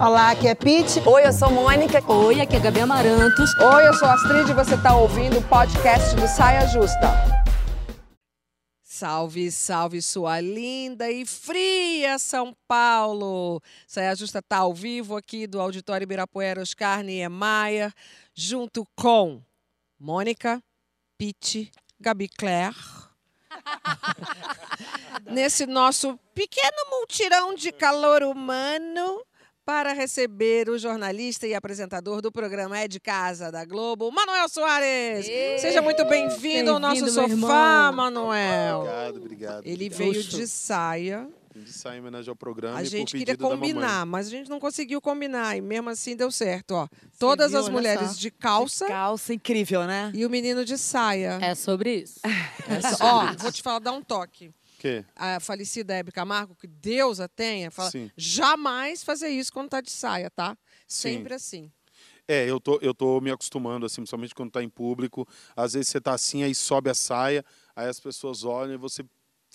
Olá, aqui é Pete. Oi, eu sou Mônica. Oi, aqui é Gabi Amarantos. Oi, eu sou Astrid e você está ouvindo o podcast do Saia Justa. Salve, salve, sua linda e fria São Paulo! Saia Justa está ao vivo aqui do Auditório Ibirapuera Oscar Niemeyer, junto com Mônica, Pete, Gabi Claire. Nesse nosso pequeno multirão de calor humano para receber o jornalista e apresentador do programa É de Casa da Globo, Manuel Soares. Ê, Seja muito bem-vindo ao nosso sofá, irmão. Manuel. Obrigado, obrigado. Ele obrigado. veio de saia. De sair em homenagem ao programa A e gente queria combinar, mas a gente não conseguiu combinar. E mesmo assim deu certo, ó. Todas viu? as mulheres de calça Calça incrível, né? e o menino de saia. É sobre isso. Essa- ó, vou te falar, dar um toque. Que? A falecida Hebe Camargo, que Deus a tenha, fala, Sim. jamais fazer isso quando tá de saia, tá? Sim. Sempre assim. É, eu tô, eu tô me acostumando, assim, principalmente quando tá em público. Às vezes você tá assim, aí sobe a saia, aí as pessoas olham e você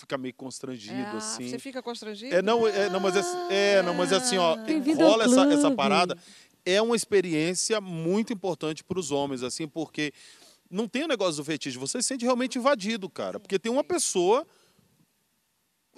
fica meio constrangido, É, assim. Você fica constrangido? É, não, é, não, mas é, é, não, mas é assim, ó, rola essa, essa parada. É uma experiência muito importante para os homens, assim, porque não tem o negócio do fetiche, você se sente realmente invadido, cara. Porque tem uma pessoa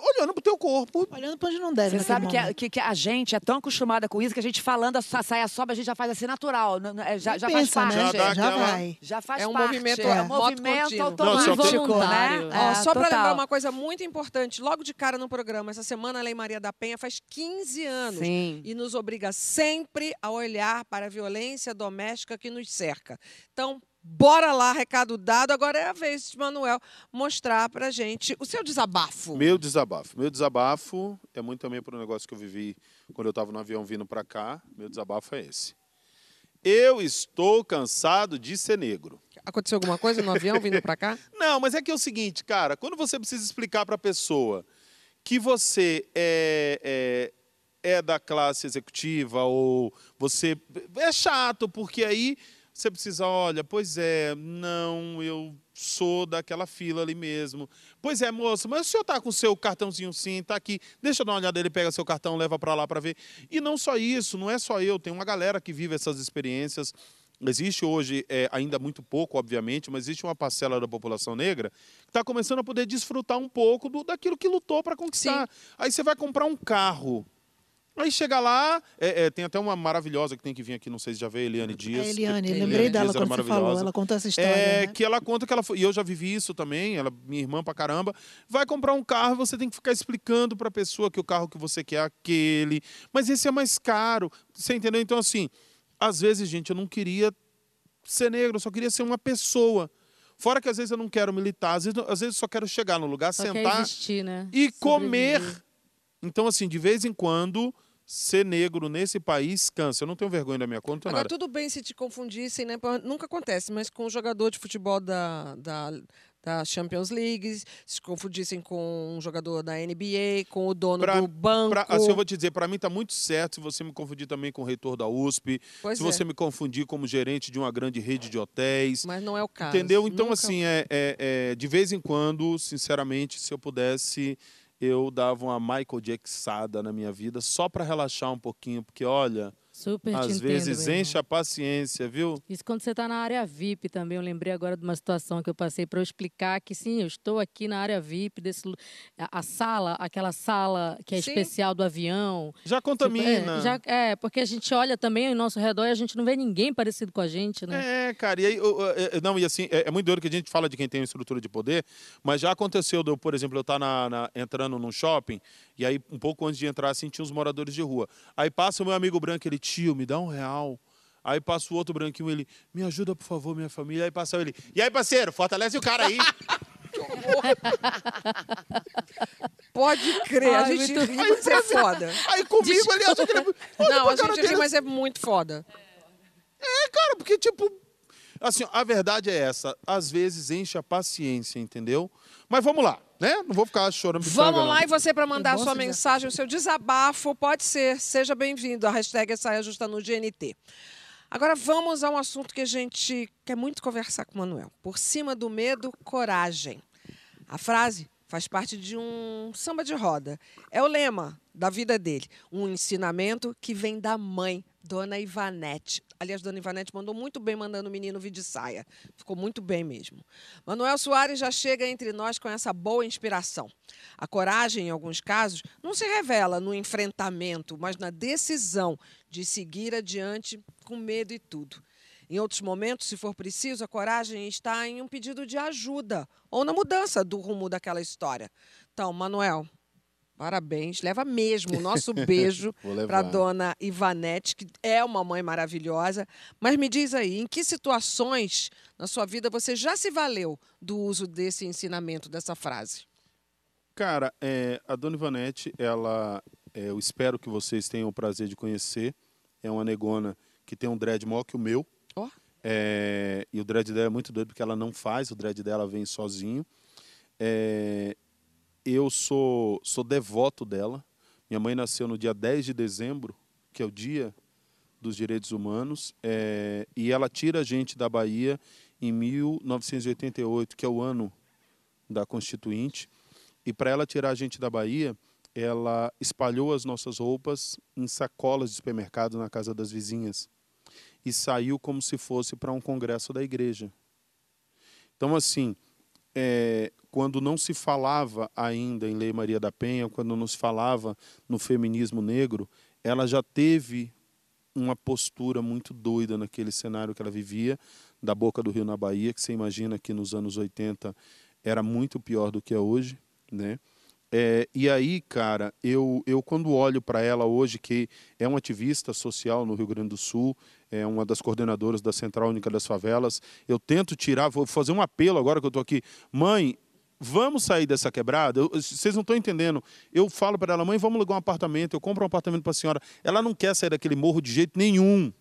olhando pro teu corpo. Olhando pra onde não deve, Você sabe que a, que, que a gente é tão acostumada com isso que a gente falando a sa- saia sobe, a gente já faz assim natural. é, Já, já faz Pensa, parte. né? Já dá Já aquela- vai. Já faz É um parte. movimento, é é, um moto movimento automático, Não, só que- Voluntário. né? Ó, É, só para total. lembrar uma coisa muito importante, logo de cara no programa, essa semana a Lei Maria da Penha faz 15 anos Sim. e nos obriga sempre a olhar para a violência doméstica que nos cerca. Então, bora lá, recado dado. Agora é a vez de Manuel mostrar pra gente o seu desabafo. Meu desabafo. Meu desabafo é muito também por um negócio que eu vivi quando eu estava no avião vindo para cá. Meu desabafo é esse. Eu estou cansado de ser negro. Aconteceu alguma coisa no avião vindo pra cá? Não, mas é que é o seguinte, cara, quando você precisa explicar para a pessoa que você é, é, é da classe executiva ou você é chato, porque aí você precisa, olha, pois é, não, eu sou daquela fila ali mesmo. Pois é, moço, mas o senhor tá com o seu cartãozinho sim, tá aqui. Deixa eu dar uma olhada, ele pega seu cartão, leva para lá para ver. E não só isso, não é só eu, tem uma galera que vive essas experiências. Existe hoje, é, ainda muito pouco, obviamente, mas existe uma parcela da população negra que está começando a poder desfrutar um pouco do, daquilo que lutou para conquistar. Aí você vai comprar um carro. Aí chega lá, é, é, tem até uma maravilhosa que tem que vir aqui, não sei se já veio, Eliane Dias. A Eliane, que- lembrei Eliane dela Dias era quando você falou. Ela contou essa história. É, né? que ela conta que ela foi, e eu já vivi isso também, ela, minha irmã pra caramba, vai comprar um carro, você tem que ficar explicando pra pessoa que o carro que você quer é aquele, mas esse é mais caro, você entendeu? Então assim, às vezes, gente, eu não queria ser negro, eu só queria ser uma pessoa. Fora que às vezes eu não quero militar, às vezes, às vezes eu só quero chegar no lugar, Só sentar existir, né? e comer. Então assim, de vez em quando ser negro nesse país cansa. Eu não tenho vergonha da minha conta, Agora, nada. tudo bem se te confundissem, né? Nunca acontece, mas com o jogador de futebol da, da, da Champions League, se confundissem com um jogador da NBA, com o dono Pra- do banco. Pra, assim, eu vou te dizer, para mim tá muito certo se você me confundir também com o reitor da USP, Pois se é, você me confundir como gerente de uma grande rede de hotéis. mas não é o caso. Entendeu? Então, Nunca- assim, é, é- é, de vez em quando, sinceramente, se eu pudesse, eu dava uma Michael Jacksada na minha vida só para relaxar um pouquinho, porque, olha, Super te às entendo, vezes enche a paciência, viu? Isso quando você está na área VIP também. Eu lembrei agora de uma situação que eu passei para eu explicar que sim, eu estou aqui na área VIP desse a, a sala, aquela sala que é Sim. especial do avião. Já Tipo, contamina. é, já- é, porque a gente olha também ao nosso redor e a gente não vê ninguém parecido com a gente, né? É, cara, e aí, eu- eu- não, e assim, é, é muito doido que a gente fala de quem tem uma estrutura de poder, mas já aconteceu, de eu, por exemplo, eu estar entrando num shopping, e aí, um pouco antes de entrar, assim, tinha uns moradores de rua. Aí passa o meu amigo branco, ele, tio, me dá um real. Aí passa o outro branquinho, ele, me ajuda, por favor, minha família. Aí passa ele, e aí, parceiro, fortalece o cara aí. Pode crer, a Ai, gente muito- ri, mas é foda. aí comigo ele acha que ele... Olha Não, a gente ri, mas é muito foda. É, cara, porque, tipo. Assim, a verdade é essa. Às vezes enche a paciência, entendeu? Mas vamos lá, né? Não vou ficar chorando. Vamos pitanga, lá, não. e você, para mandar bom sua mensagem, o seu desabafo, pode ser. Seja bem-vindo. A hashtag é Saia Justa no GNT. Agora vamos a um assunto que a gente quer muito conversar com o Manuel. Por cima do medo, coragem. A frase faz parte de um samba de roda. É o lema da vida dele. Um ensinamento que vem da mãe, Dona Ivanete. Aliás, Dona Ivanete mandou muito bem mandando o menino vir de saia. Ficou muito bem mesmo. Manuel Soares já chega entre nós com essa boa inspiração. A coragem, em alguns casos, não se revela no enfrentamento, mas na decisão de seguir adiante com medo e tudo. Em outros momentos, se for preciso, a coragem está em um pedido de ajuda ou na mudança do rumo daquela história. Então, Manuel, Parabéns, leva mesmo o nosso beijo para dona Ivanete, que é uma mãe maravilhosa. Mas me diz aí, em que situações na sua vida você já se valeu do uso desse ensinamento, dessa frase? Cara, é, a Dona Ivanete, ela, é, eu espero que vocês tenham o prazer de conhecer. É uma negona que tem um dread maior que o meu. Ó. É, e o dread dela é muito doido porque ela não faz, o dread dela vem sozinho. É, eu sou, sou devoto dela. Minha mãe nasceu no dia 10 de dezembro, que é o dia dos direitos humanos, é, e ela tira a gente da Bahia em 1988, que é o ano da Constituinte. E para ela tirar a gente da Bahia, ela espalhou as nossas roupas em sacolas de supermercado na casa das vizinhas e saiu como se fosse para um congresso da igreja. Então, assim, é, quando não se falava ainda em Lei Maria da Penha, quando não se falava no feminismo negro, ela já teve uma postura muito doida naquele cenário que ela vivia, da boca do Rio na Bahia, que você imagina que nos anos 80 era muito pior do que é hoje, né? É, e aí, cara, eu, eu quando olho para ela hoje, que é uma ativista social no Rio Grande do Sul, é uma das coordenadoras da Central Única das Favelas, eu tento tirar, vou fazer um apelo agora que eu estou aqui. Mãe, vamos sair dessa quebrada? Eu- vocês não estão entendendo. Eu falo para ela, mãe, vamos alugar um apartamento, eu compro um apartamento para a senhora. Ela não quer sair daquele morro de jeito nenhum.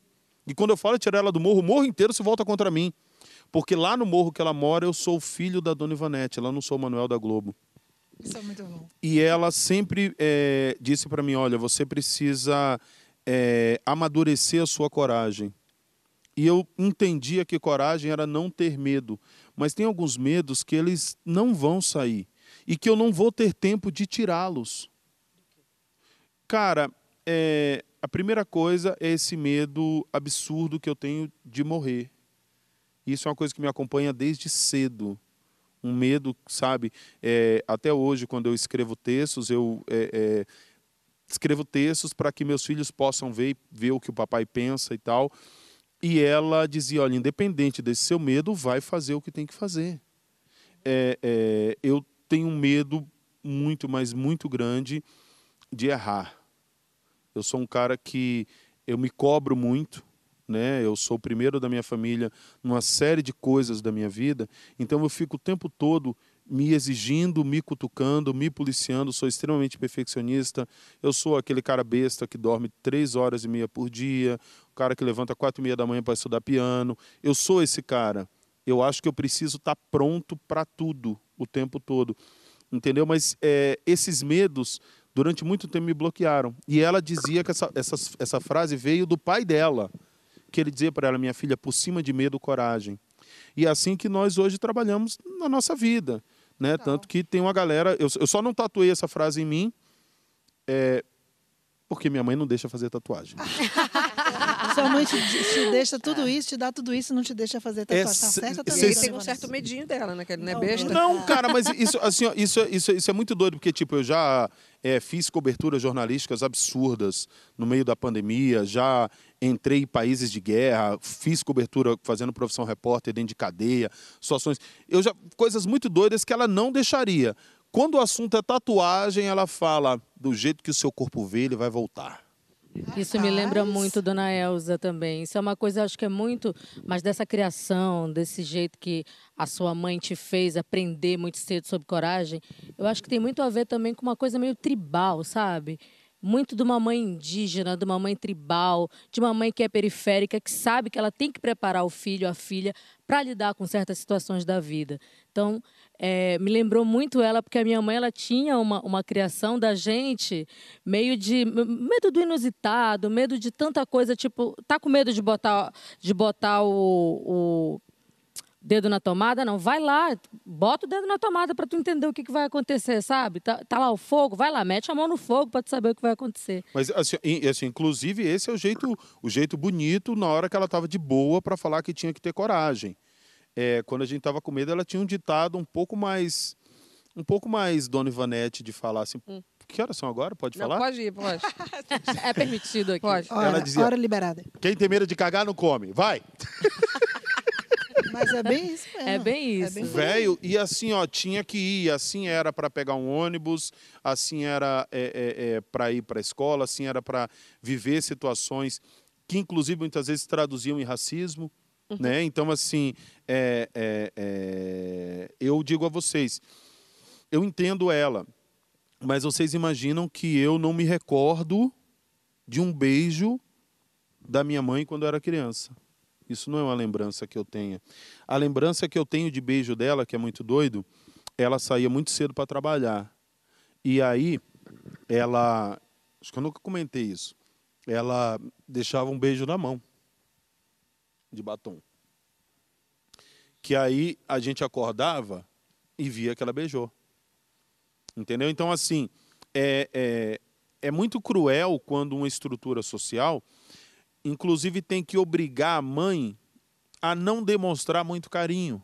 E quando eu falo tirar ela do morro, o morro inteiro se volta contra mim. Porque lá no morro que ela mora, eu sou o filho da Dona Ivanete, ela não sou o Manuel da Globo. Isso é muito bom. E ela sempre é, disse para mim: olha, você precisa é, amadurecer a sua coragem. E eu entendia que coragem era não ter medo. Mas tem alguns medos que eles não vão sair. E que eu não vou ter tempo de tirá-los. Cara, é, a primeira coisa é esse medo absurdo que eu tenho de morrer. Isso é uma coisa que me acompanha desde cedo um medo, sabe? É, até hoje, quando eu escrevo textos, eu é, é, escrevo textos para que meus filhos possam ver, ver o que o papai pensa e tal. E ela dizia: olha, independente desse seu medo, vai fazer o que tem que fazer. É, é, eu tenho um medo muito, mas muito grande de errar. Eu sou um cara que eu me cobro muito, né? Eu sou o primeiro da minha família numa série de coisas da minha vida, então eu fico o tempo todo me exigindo, me cutucando, me policiando. Sou extremamente perfeccionista. Eu sou aquele cara besta que dorme três horas e meia por dia, o cara que levanta quatro e meia da manhã para estudar piano. Eu sou esse cara. Eu acho que eu preciso estar pronto para tudo o tempo todo, entendeu? Mas é, esses medos durante muito tempo me bloquearam. E ela dizia que essa, essa, essa frase veio do pai dela que ele dizia para ela, minha filha, por cima de medo, coragem. E é assim que nós hoje trabalhamos na nossa vida. Né? Tanto que tem uma galera. Eu, eu só não tatuei essa frase em mim é, porque minha mãe não deixa fazer tatuagem. Sua mãe te, te deixa tudo isso, te dá tudo isso e não te deixa fazer tatuagem. Tá se- certa se- também. E tem um certo medinho dela, né? Que não é besta. Não, cara, mas isso, assim, ó, isso, isso, isso, isso é muito doido, porque tipo, eu já é, fiz coberturas jornalísticas absurdas no meio da pandemia, já entrei em países de guerra, fiz cobertura fazendo profissão repórter dentro de cadeia, situações. Eu já. Coisas muito doidas que ela não deixaria. Quando o assunto é tatuagem, ela fala: do jeito que o seu corpo vê, ele vai voltar. Isso me lembra muito Dona Elza também. Isso é uma coisa, acho que é muito, mas dessa criação, desse jeito que a sua mãe te fez aprender muito cedo sobre coragem, eu acho que tem muito a ver também com uma coisa meio tribal, sabe? Muito de uma mãe indígena, de uma mãe tribal, de uma mãe que é periférica, que sabe que ela tem que preparar o filho, a filha, para lidar com certas situações da vida. Então, é, me lembrou muito ela, porque a minha mãe ela tinha uma, uma criação da gente meio de medo do inusitado, medo de tanta coisa, tipo, tá com medo de botar, de botar o, o dedo na tomada, não. Vai lá, bota o dedo na tomada para tu entender o que, que vai acontecer, sabe? Tá, tá, lá o fogo, vai lá, mete a mão no fogo para tu saber o que vai acontecer. Mas, assim, assim, inclusive, esse é o jeito, o jeito bonito na hora que ela estava de boa para falar que tinha que ter coragem. É, quando a gente estava com medo, ela tinha um ditado um pouco mais. Um pouco mais Dona Ivanete de falar assim. Hum. Que horas são agora? Pode não, falar? Pode ir, pode. é permitido aqui. Pode. Hora, ela dizia, hora liberada. Quem tem medo de cagar não come. Vai! Mas é bem isso mesmo. É bem isso. É Velho, e assim, ó, tinha que ir. Assim era para pegar um ônibus, assim era é, é, é para ir para a escola, assim era para viver situações que, inclusive, muitas vezes traduziam em racismo. Uhum. Né? Então, assim, é, é, é, eu digo a vocês, eu entendo ela, mas vocês imaginam que eu não me recordo de um beijo da minha mãe quando eu era criança. Isso não é uma lembrança que eu tenha. A lembrança que eu tenho de beijo dela, que é muito doido, ela saía muito cedo para trabalhar. E aí, ela. Acho que eu nunca comentei isso. Ela deixava um beijo na mão de batom. Que aí a gente acordava e via que ela beijou. Entendeu? Então, assim, é, é, é muito cruel quando uma estrutura social inclusive tem que obrigar a mãe a não demonstrar muito carinho.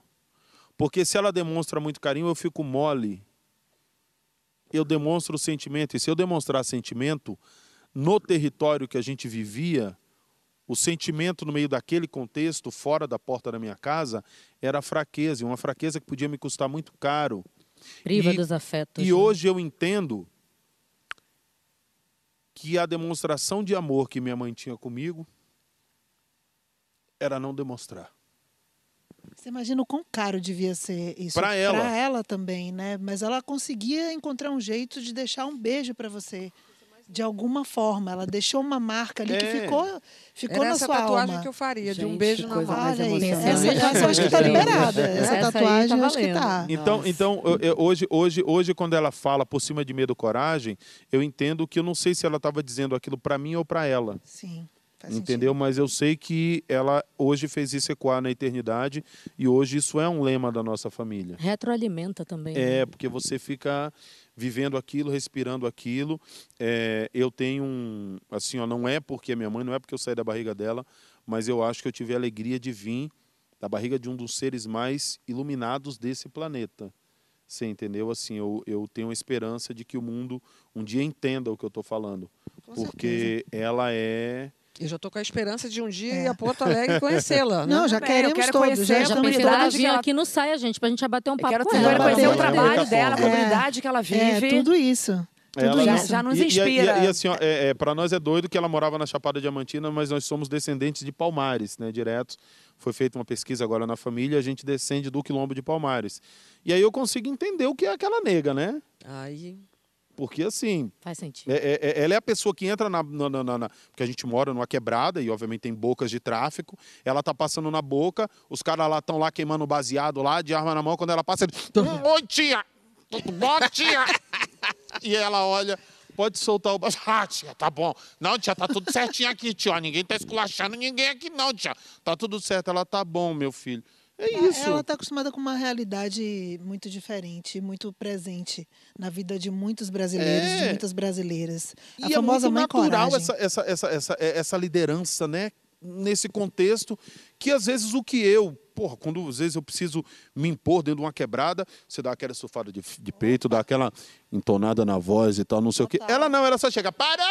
Porque se ela demonstra muito carinho, eu fico mole. Eu demonstro o sentimento. E se eu demonstrar sentimento, no território que a gente vivia, o sentimento no meio daquele contexto, fora da porta da minha casa, era fraqueza. E uma fraqueza que podia me custar muito caro. Priva e, dos afetos. E né? hoje eu entendo que a demonstração de amor que minha mãe tinha comigo era não demonstrar. Você imagina o quão caro devia ser isso para ela. Para ela também, né? Mas ela conseguia encontrar um jeito de deixar um beijo para você. De alguma forma, ela deixou uma marca ali é. que ficou, ficou Era na essa sua tatuagem alma. que eu faria, de um beijo na mão. Olha essa, essa eu acho que está liberada. Essa, essa tatuagem tá eu acho que está. Então, então eu, eu, hoje, hoje, hoje, quando ela fala por cima de medo coragem, eu entendo que eu não sei se ela estava dizendo aquilo para mim ou para ela. Sim. Faz entendeu? Sentido. Mas eu sei que ela hoje fez isso ecoar na eternidade e hoje isso é um lema da nossa família. Retroalimenta também. É, né? porque você fica vivendo aquilo, respirando aquilo. É, eu tenho um. Assim, ó, não é porque é minha mãe, não é porque eu saí da barriga dela, mas eu acho que eu tive a alegria de vir da barriga de um dos seres mais iluminados desse planeta. Você entendeu? Assim, eu, eu tenho a esperança de que o mundo um dia entenda o que eu estou falando. Com porque certeza. ela é eu já estou com a esperança de um dia é. ir a Porto Alegre conhecê-la. Né? Não, já Bem, queremos quero todos. Conhecer já já pensei ela vir aqui no Saia, gente, pra gente abater um papo eu quero com ela. Quero conhecer o trabalho dela, a comunidade é. que ela vive. É, tudo isso. Tudo já, isso. já nos inspira. E, e, e assim, ó, é, é, para nós é doido que ela morava na Chapada Diamantina, mas nós somos descendentes de Palmares, né, diretos. Foi feita uma pesquisa agora na família, a gente descende do quilombo de Palmares. E aí eu consigo entender o que é aquela nega, né? Aí porque assim. Faz sentido. É, é, é, ela é a pessoa que entra na, na, na, na, Porque a gente mora numa quebrada e, obviamente, tem bocas de tráfico. Ela tá passando na boca, os caras lá estão lá queimando baseado lá, de arma na mão. Quando ela passa, ele. Oi, tia! Tudo bom, tia? e ela olha. Pode soltar o baixo. Ah, tia, tá bom. Não, tia, tá tudo certinho aqui, tia. Ninguém tá esculachando ninguém aqui, não, tia. Tá tudo certo. Ela tá bom, meu filho. É isso. Ela está acostumada com uma realidade muito diferente, muito presente na vida de muitos brasileiros, é. de muitas brasileiras. A e famosa é muito mãe natural coragem. essa, essa, essa, essa, essa liderança, né? Nesse contexto, que às vezes o que eu porra, quando às vezes eu preciso me impor dentro de uma quebrada, você dá aquela sofada de, de peito, dá aquela entonada na voz e tal, não sei o quê. Ela não, ela só chega, para,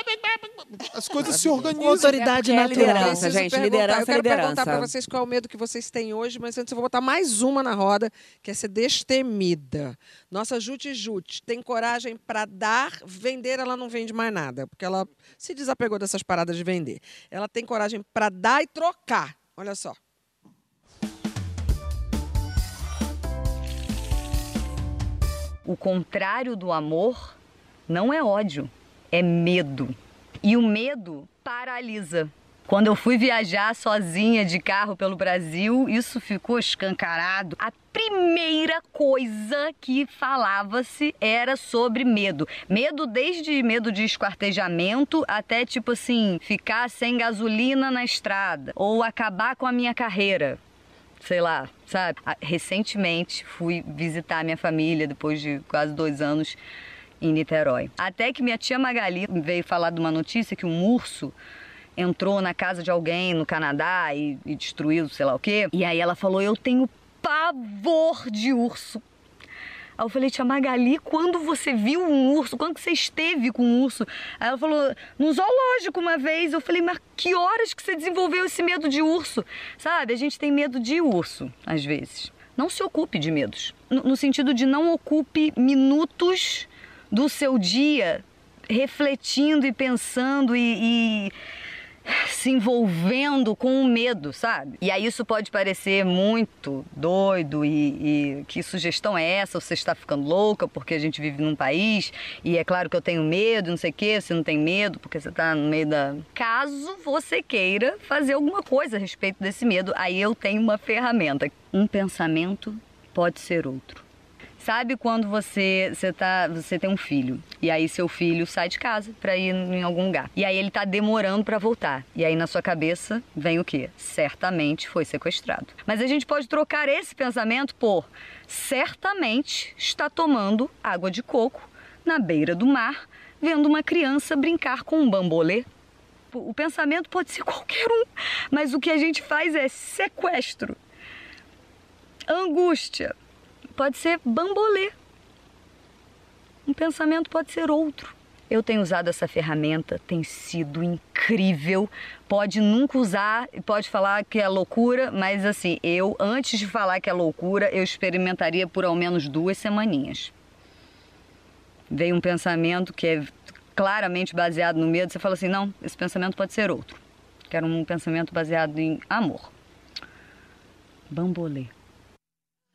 as coisas se organizam. Autoridade é natural. liderança, gente, liderança, Eu quero liderança. perguntar para vocês qual é o medo que vocês têm hoje, mas antes eu vou botar mais uma na roda, que é ser destemida. Nossa Jute Jute tem coragem para dar, vender ela não vende mais nada, porque ela se desapegou dessas paradas de vender. Ela tem coragem para dar e trocar. Olha só. O contrário do amor não é ódio, é medo. E o medo paralisa. Quando eu fui viajar sozinha de carro pelo Brasil, isso ficou escancarado. A primeira coisa que falava-se era sobre medo. Medo desde medo de esquartejamento até tipo assim, ficar sem gasolina na estrada ou acabar com a minha carreira. Sei lá, sabe? Ah, Recentemente fui visitar minha família depois de quase dois anos em Niterói. Até que minha tia Magali veio falar de uma notícia que um urso entrou na casa de alguém no Canadá e, e destruiu sei lá o quê. E aí ela falou: Eu tenho pavor de urso. Aí eu falei, tia Magali, quando você viu um urso? Quando você esteve com um urso? Aí ela falou, no zoológico uma vez. Eu falei, mas que horas que você desenvolveu esse medo de urso? Sabe, a gente tem medo de urso, às vezes. Não se ocupe de medos. No, no sentido de não ocupe minutos do seu dia refletindo e pensando e, e se envolvendo com o medo, sabe? E aí isso pode parecer muito doido e, e, que sugestão é essa? Você está ficando louca porque a gente vive num país e é claro que eu tenho medo, não sei o quê, você não tem medo porque você está no meio da... Caso você queira fazer alguma coisa a respeito desse medo, aí eu tenho uma ferramenta. Um pensamento pode ser outro. Sabe quando você, você, tá, você tem um filho e aí seu filho sai de casa para ir em algum lugar e aí ele tá demorando para voltar e aí na sua cabeça vem o quê? Certamente foi sequestrado. Mas a gente pode trocar esse pensamento por certamente está tomando água de coco na beira do mar, vendo uma criança brincar com um bambolê. O pensamento pode ser qualquer um, mas o que a gente faz é sequestro, angústia, pode ser bambolê. Um pensamento pode ser outro. Eu tenho usado essa ferramenta, tem sido incrível. Pode nunca usar, pode falar que é loucura, mas assim, eu, antes de falar que é loucura, eu experimentaria por ao menos duas semaninhas. Veio um pensamento que é claramente baseado no medo, você fala assim: não, esse pensamento pode ser outro. Quero um pensamento baseado em amor. Bambolê.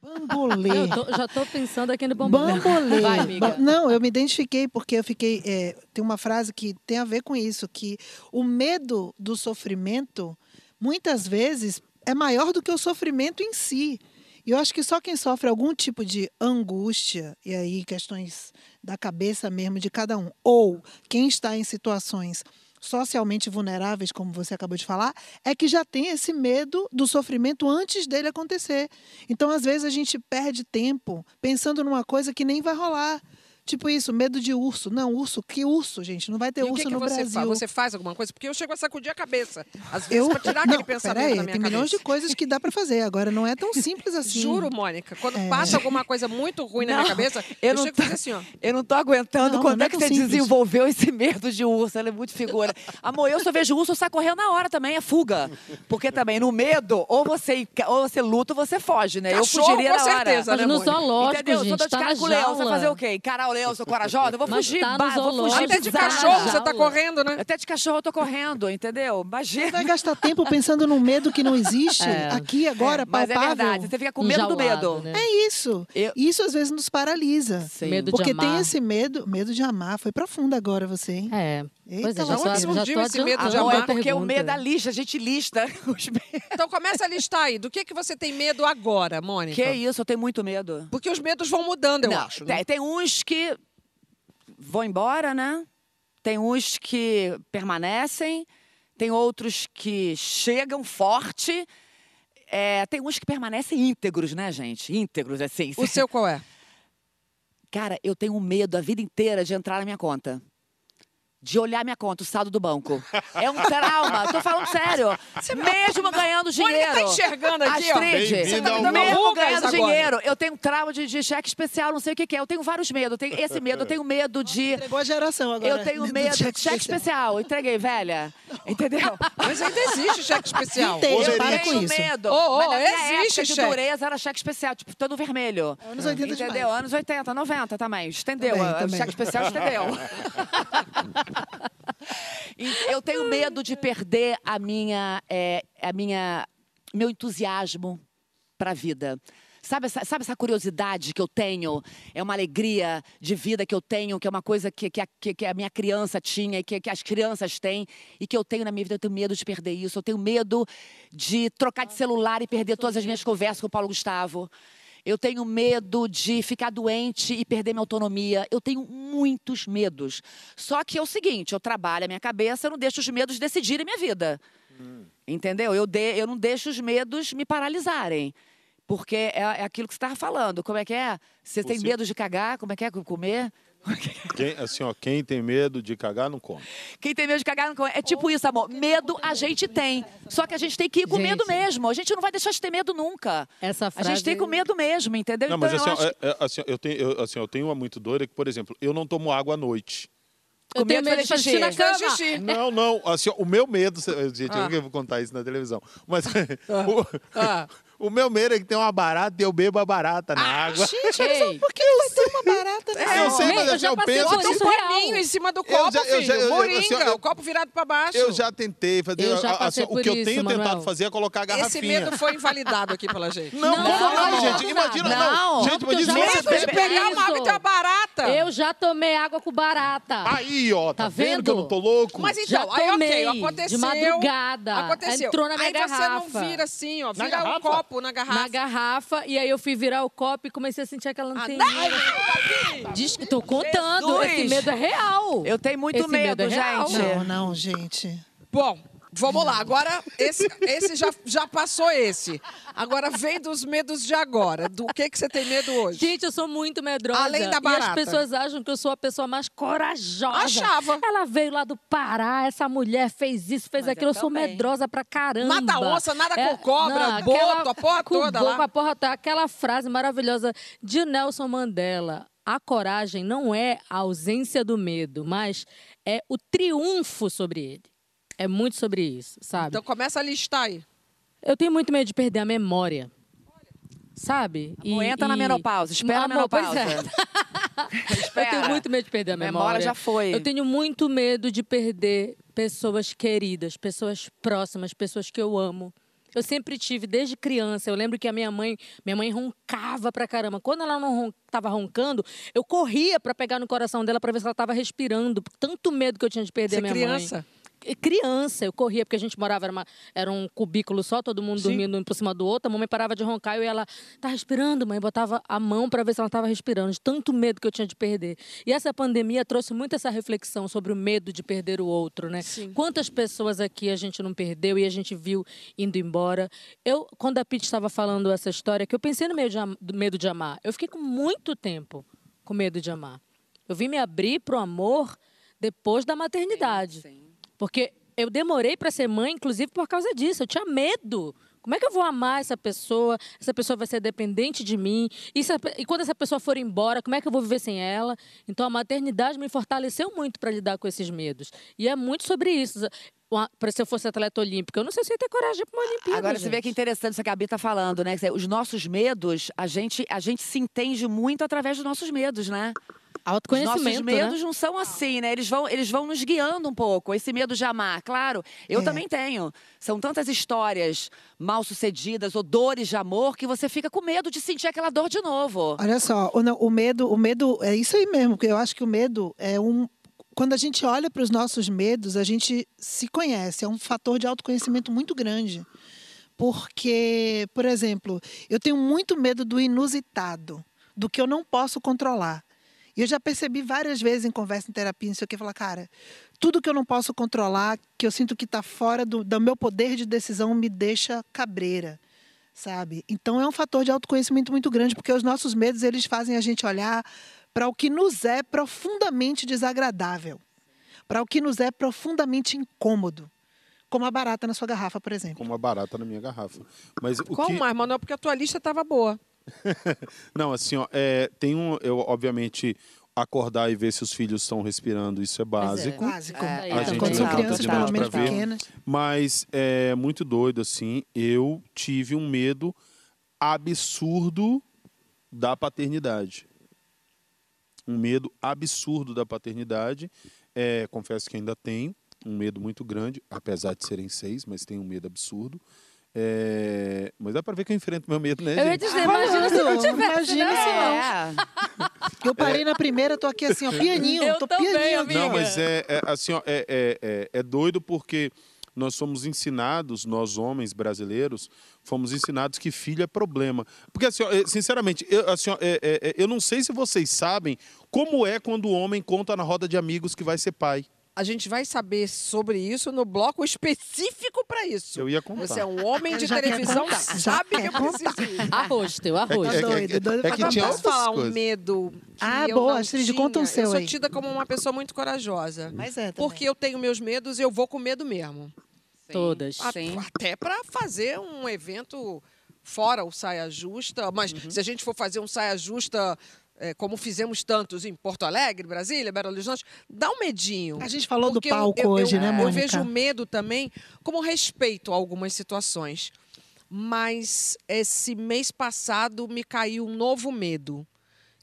Bambolê. Eu tô- já tô pensando aqui no bambolê. Bambolê. Vai, amiga. Não, eu me identifiquei porque eu fiquei. é, tem uma frase que tem a ver com isso, que o medo do sofrimento, muitas vezes, é maior do que o sofrimento em si. E eu acho que só quem sofre algum tipo de angústia, e aí questões da cabeça mesmo de cada um, ou quem está em situações socialmente vulneráveis, como você acabou de falar, é que já tem esse medo do sofrimento antes dele acontecer. Então, às vezes, a gente perde tempo pensando numa coisa que nem vai rolar. Tipo isso, medo de urso. Não, urso, que urso, gente? Não vai ter E urso que, que no você Brasil. faz? Você faz alguma coisa? Porque eu chego a sacudir a cabeça. Às vezes, eu pra tirar não, aquele pensamento peraí, da minha tem cabeça. milhões de coisas que dá para fazer. Agora não é tão simples assim. Juro, Mônica, quando É. passa alguma coisa muito ruim na minha Não, cabeça, eu eu, não chego tô- a fazer assim, ó. Eu não tô aguentando Não, quando não é é que você simples. desenvolveu esse medo de urso. Ela é muito figura. Amor, eu só vejo urso, eu saio correndo na hora também, é fuga. Porque também, no medo, ou você, ou você luta ou você foge, né? Cachorro, eu fugiria com na hora. certeza, Mas né, no zoológico, Entendeu? Eu gente, de tá cara com o leão. Você vai jaula. fazer o quê? Encarar o leão, eu sou corajosa? Eu vou Mas fugir. tá no bah, vou zoológico. fugir Até de cachorro você tá correndo, né? Até de cachorro eu tô correndo, entendeu? Imagina. Vai gastar tempo pensando num medo que não existe, É. aqui, agora, Mas é palpável. verdade, você fica com medo do Enjaulado, medo. né? É isso. Eu- Isso às vezes nos paralisa. Sim. Medo de Porque tem amar. esse medo, medo de amar. Foi profundo agora você, hein? É. Eita, Pois é, já lá tô, onde já esse medo de adiantando Amor, a é porque o pergunta. medo da lista, a gente lista os medos. Então começa a listar aí. Do que, que você tem medo agora, Mônica? Que isso, eu tenho muito medo. Porque os medos vão mudando, eu Não, acho. né? Tem, tem uns que vão embora, né? Tem uns que permanecem, tem outros que chegam forte. É, tem uns que permanecem íntegros, né, gente? Íntegros, assim. O seu qual é? Cara, eu tenho medo a vida inteira de entrar na minha conta. De olhar minha conta, o saldo do banco. É um trauma, tô falando sério. Mesmo ganhando dinheiro. Mônica tá enxergando aqui, ó. Astrid, Bem-vinda você tá me mesmo ganhando Agora. dinheiro. Eu tenho um trauma de, de cheque especial, não sei o que, que é. Eu tenho vários medos. Eu tenho esse medo, eu tenho medo de. Entregou a geração agora. Eu tenho medo de cheque especial. Entreguei, velha. Entendeu? Mas ainda existe cheque especial. Para Eu com tenho isso. medo. Ô, ô, Mas na minha existe época de cheque. dureza era cheque especial, tipo, todo vermelho. Anos 80 Entendeu? demais. Anos 80, 90 também. Estendeu. Também, também. cheque especial estendeu. Eu tenho medo de perder a minha, é, a minha, meu entusiasmo para a vida. Sabe essa, sabe essa curiosidade que eu tenho? É uma alegria de vida que eu tenho, que é uma coisa que, que, a, que a minha criança tinha, e que, que as crianças têm, e que eu tenho na minha vida. Eu tenho medo de perder isso. Eu tenho medo de trocar de celular e perder todas as minhas conversas com o Paulo Gustavo. Eu tenho medo de ficar doente e perder minha autonomia. Eu tenho muitos medos. Só que é o seguinte: eu trabalho a minha cabeça, eu não deixo os medos decidirem minha vida. Entendeu? Eu, de, eu não deixo os medos me paralisarem. Porque é, é aquilo que você estava falando. Como é que é? Você tem Você- medo de cagar? Como é que é? Comer? Quem, assim, ó, quem tem medo de cagar, não come. Quem tem medo de cagar não come. É tipo isso, amor. Medo a gente tem. Só que a gente tem que ir com Gente. medo mesmo. A gente não vai deixar de ter medo nunca. Essa A frase... gente tem com medo mesmo, entendeu? Não, então mas eu assim, ó, acho que- é- é, assim, eu tenho, eu, assim, eu tenho uma muito doida que, por exemplo, eu não tomo água à noite. Eu Com tenho medo de fazer xixi na cama. xixi. Não, não. Assim, ó, o meu medo. Gente, Ah. eu não vou contar isso na televisão. Mas Ah. o, o meu medo é que tem uma barata e eu bebo a barata na água. Gente, Ei. por que vai ter uma barata nessa eu sei, mas eu assim, já eu passei penso Bota um real. paninho em cima do Eu copo, já- eu já- filho. eu- eu- Moringa, assim, eu- o copo virado para baixo. Eu já tentei fazer. Eu já assim, o que eu isso, tenho tentado Manuel. fazer é colocar a Esse garrafinha. medo foi invalidado aqui pela gente. Não, Não, como não, não, gente? não, Imagina, não. não. Não, Gente, eu mas isso você Medo de por bebe- pegar uma água e ter uma barata. Eu já tomei água com barata. Aí, ó, tá, Tá vendo que eu não tô louco? Mas então, aí ok, aconteceu. de madrugada. Aconteceu. Entrou na minha aí você garrafa. não vira assim, ó. Na Vira o garrafa? Copo na garrafa. Na garrafa, e aí eu fui virar o copo e comecei a sentir aquela Ah, anteninha. não! Diz que tô contando, Jesus! esse medo é real. Eu tenho muito Esse medo medo, é real. gente. Não, não, gente. Bom, vamos lá. Agora, esse, esse já, já passou esse. Agora vem dos medos de agora. Do que, que você tem medo hoje? Gente, eu sou muito medrosa. Além da E barata. as pessoas acham que eu sou a pessoa mais corajosa. Achava. Ela veio lá do Pará, essa mulher fez isso, fez Mas aquilo. Eu eu sou medrosa pra caramba. Mata onça, nada com cobra, não, boto, aquela- a porra toda boca, lá. a porra toda. Aquela frase maravilhosa de Nelson Mandela. A coragem não é a ausência do medo, mas é o triunfo sobre ele. É muito sobre isso, sabe? Então começa a listar aí. Eu tenho muito medo de perder a memória. Sabe? Amor, entra na menopausa, espera a Amor, pois menopausa. é. Eu tenho muito medo de perder a Memória memória. já foi. Eu tenho muito medo de perder pessoas queridas, pessoas próximas, pessoas que eu amo. Eu sempre tive, desde criança, eu lembro que a minha mãe, minha mãe roncava pra caramba. Quando ela não ron, tava roncando, eu corria pra pegar no coração dela pra ver se ela tava respirando. Tanto medo que eu tinha de perder Você a minha criança? mãe. E Criança, eu corria, porque a gente morava, era, uma- era um cubículo só, todo mundo Sim. dormindo um por cima do outro. A mamãe parava de roncar e ela, tá respirando, mãe? Botava a mão para ver se ela estava respirando, de tanto medo que eu tinha de perder. E essa pandemia trouxe muito essa reflexão sobre o medo de perder o outro, né? Sim. Quantas pessoas aqui a gente não perdeu e a gente viu indo embora. Eu, quando a Pete estava falando essa história, que eu pensei no medo de, medo de amar, eu fiquei com muito tempo com medo de amar. Eu vim me abrir pro amor depois da maternidade. Porque eu demorei para ser mãe, inclusive por causa disso. Eu tinha medo. Como é que eu vou amar essa pessoa? Essa pessoa vai ser dependente de mim. E, se e quando essa pessoa for embora, como é que eu vou viver sem ela? Então a maternidade me fortaleceu muito para lidar com esses medos. E é muito sobre isso. Pra- Se eu fosse atleta olímpica, eu não sei se eu ia ter coragem para uma Olimpíada. Agora você vê gente. que interessante isso que a Gabi tá falando, né? Os nossos medos, a gente, a gente se entende muito através dos nossos medos, né? Os Autoconhecimento. nossos né? medos não são assim, né? Eles vão, eles vão nos guiando um pouco. Esse medo de amar, claro, eu É. também tenho. São tantas histórias mal sucedidas ou dores de amor que você fica com medo de sentir aquela dor de novo. Olha só, o, o medo, o medo é isso aí mesmo, porque eu acho que o medo é um quando a gente olha para os nossos medos, a gente se conhece, é um fator de autoconhecimento muito grande. Porque, por exemplo, eu tenho muito medo do inusitado, do que eu não posso controlar. E eu já percebi várias vezes em conversa em terapia, não sei o que, falar, cara, tudo que eu não posso controlar, que eu sinto que está fora do, do meu poder de decisão, me deixa cabreira sabe? Então é um fator de autoconhecimento muito grande, porque os nossos medos eles fazem a gente olhar para o que nos é profundamente desagradável, para o que nos é profundamente incômodo, como a barata na sua garrafa, por exemplo. Com uma barata na minha garrafa. Mas o Qual que... mais, Manuel? Porque a tua lista estava boa. Não, assim, ó, é, tem um. Eu, obviamente, acordar e ver se os filhos estão respirando, isso é básico. Básico. É, A gente Quando são crianças, ver. Mas é muito doido, assim. Eu tive um medo absurdo da paternidade. Um medo absurdo da paternidade. É, confesso que ainda tenho um medo muito grande, apesar de serem seis, mas tenho um medo absurdo. É, mas dá pra ver que eu enfrento meu medo, né, Eu ia gente? dizer, imagina se não tivesse. Imagina né? se não. É. Eu parei na primeira, tô aqui assim, ó, pianinho, Eu tô também, pianinho. amiga. Não, mas é, é, assim, ó, é, é, é, é doido porque nós somos ensinados, nós homens brasileiros, fomos ensinados que filho é problema. Porque, assim, ó, é, sinceramente, eu, assim, ó, é, é, é, eu não sei se vocês sabem como é quando o homem conta na roda de amigos que vai ser pai. A gente vai saber sobre isso no bloco específico para isso. Eu ia contar. Você é um homem de televisão, sabe que eu preciso ir. Arroz, teu arroz. É que- doido, doido é que tinha Posso falar um coisas. medo que Ah, eu boa, Astrid, conta um tinha? seu Eu sou aí. tida como uma pessoa muito corajosa. Mas é, também. Porque eu tenho meus medos e eu vou com medo mesmo. Todas. A- Sim. Até para fazer um evento fora o Saia Justa. Mas Uhum. se a gente for fazer um Saia Justa, é, como fizemos tantos em Porto Alegre, Brasília, Belo Horizonte, dá um medinho. A gente falou do Porque eu- palco eu, hoje, eu, né, Eu Mônica? vejo o medo também como respeito a algumas situações. Mas esse mês passado me caiu um novo medo,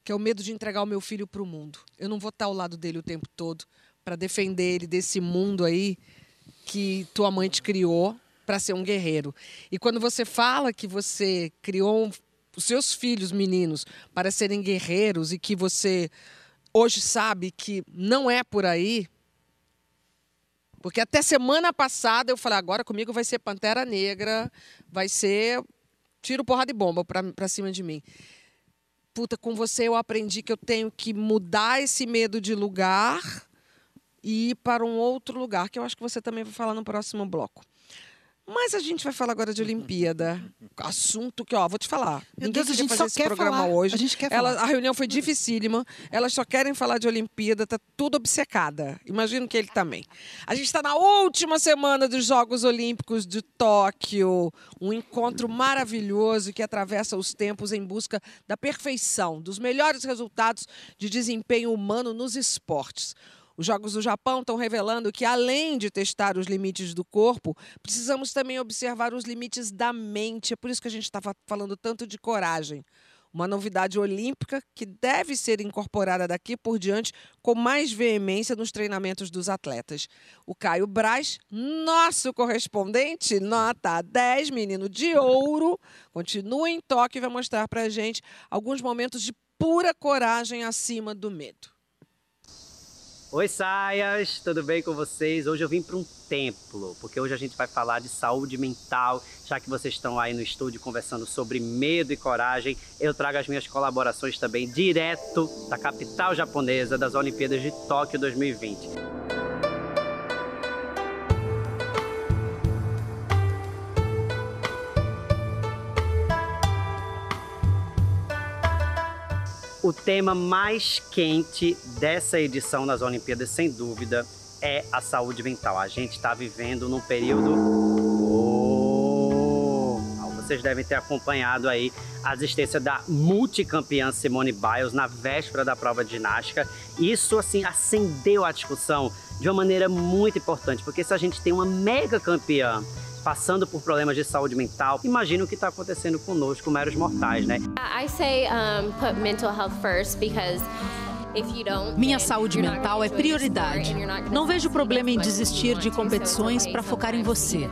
que é o medo de entregar o meu filho para o mundo. Eu não vou estar ao lado dele o tempo todo para defender ele desse mundo aí que tua mãe te criou para ser um guerreiro. E quando você fala que você criou um- os seus filhos meninos para serem guerreiros e que você hoje sabe que não é por aí, porque até semana passada eu falei, agora comigo vai ser Pantera Negra, vai ser tiro, porrada e bomba pra cima de mim. Puta, com você eu aprendi que eu tenho que mudar esse medo de lugar e ir para um outro lugar, que eu acho que você também vai falar no próximo bloco. Mas a gente vai falar agora de Olimpíada. Assunto que, ó, vou te falar. Meu Deus, a gente só esse quer programa falar. hoje. A gente quer Ela- falar. a reunião foi dificílima. Elas só querem falar de Olimpíada, tá tudo obcecada. Imagino que ele também. A gente está na última semana dos Jogos Olímpicos de Tóquio, um encontro maravilhoso que atravessa os tempos em busca da perfeição, dos melhores resultados de desempenho humano nos esportes. Os Jogos do Japão estão revelando que, além de testar os limites do corpo, precisamos também observar os limites da mente. É por isso que a gente estava falando tanto de coragem. Uma novidade olímpica que deve ser incorporada daqui por diante com mais veemência nos treinamentos dos atletas. O Caio Braz, nosso correspondente, nota 10, menino de ouro, continua em toque e vai mostrar para a gente alguns momentos de pura coragem acima do medo. Oi, saias, tudo bem com vocês? Hoje eu vim para um templo, porque hoje a gente vai falar de saúde mental. Já que vocês estão aí no estúdio conversando sobre medo e coragem, eu trago as minhas colaborações também direto da capital japonesa das Olimpíadas de Tóquio 2020. O tema mais quente dessa edição das Olimpíadas, sem dúvida, é a saúde mental. A gente está vivendo num período. Oh! Vocês devem ter acompanhado aí a existência da multicampeã Simone Biles na véspera da prova de ginástica. Isso, assim, acendeu a discussão de uma maneira muito importante, porque se a gente tem uma mega campeã passando por problemas de saúde mental, imagina o que está acontecendo conosco, meros mortais, né? I say um, put mental health first because if you don't, Minha saúde mental é prioridade. Não vejo problema em desistir de competições para focar em você.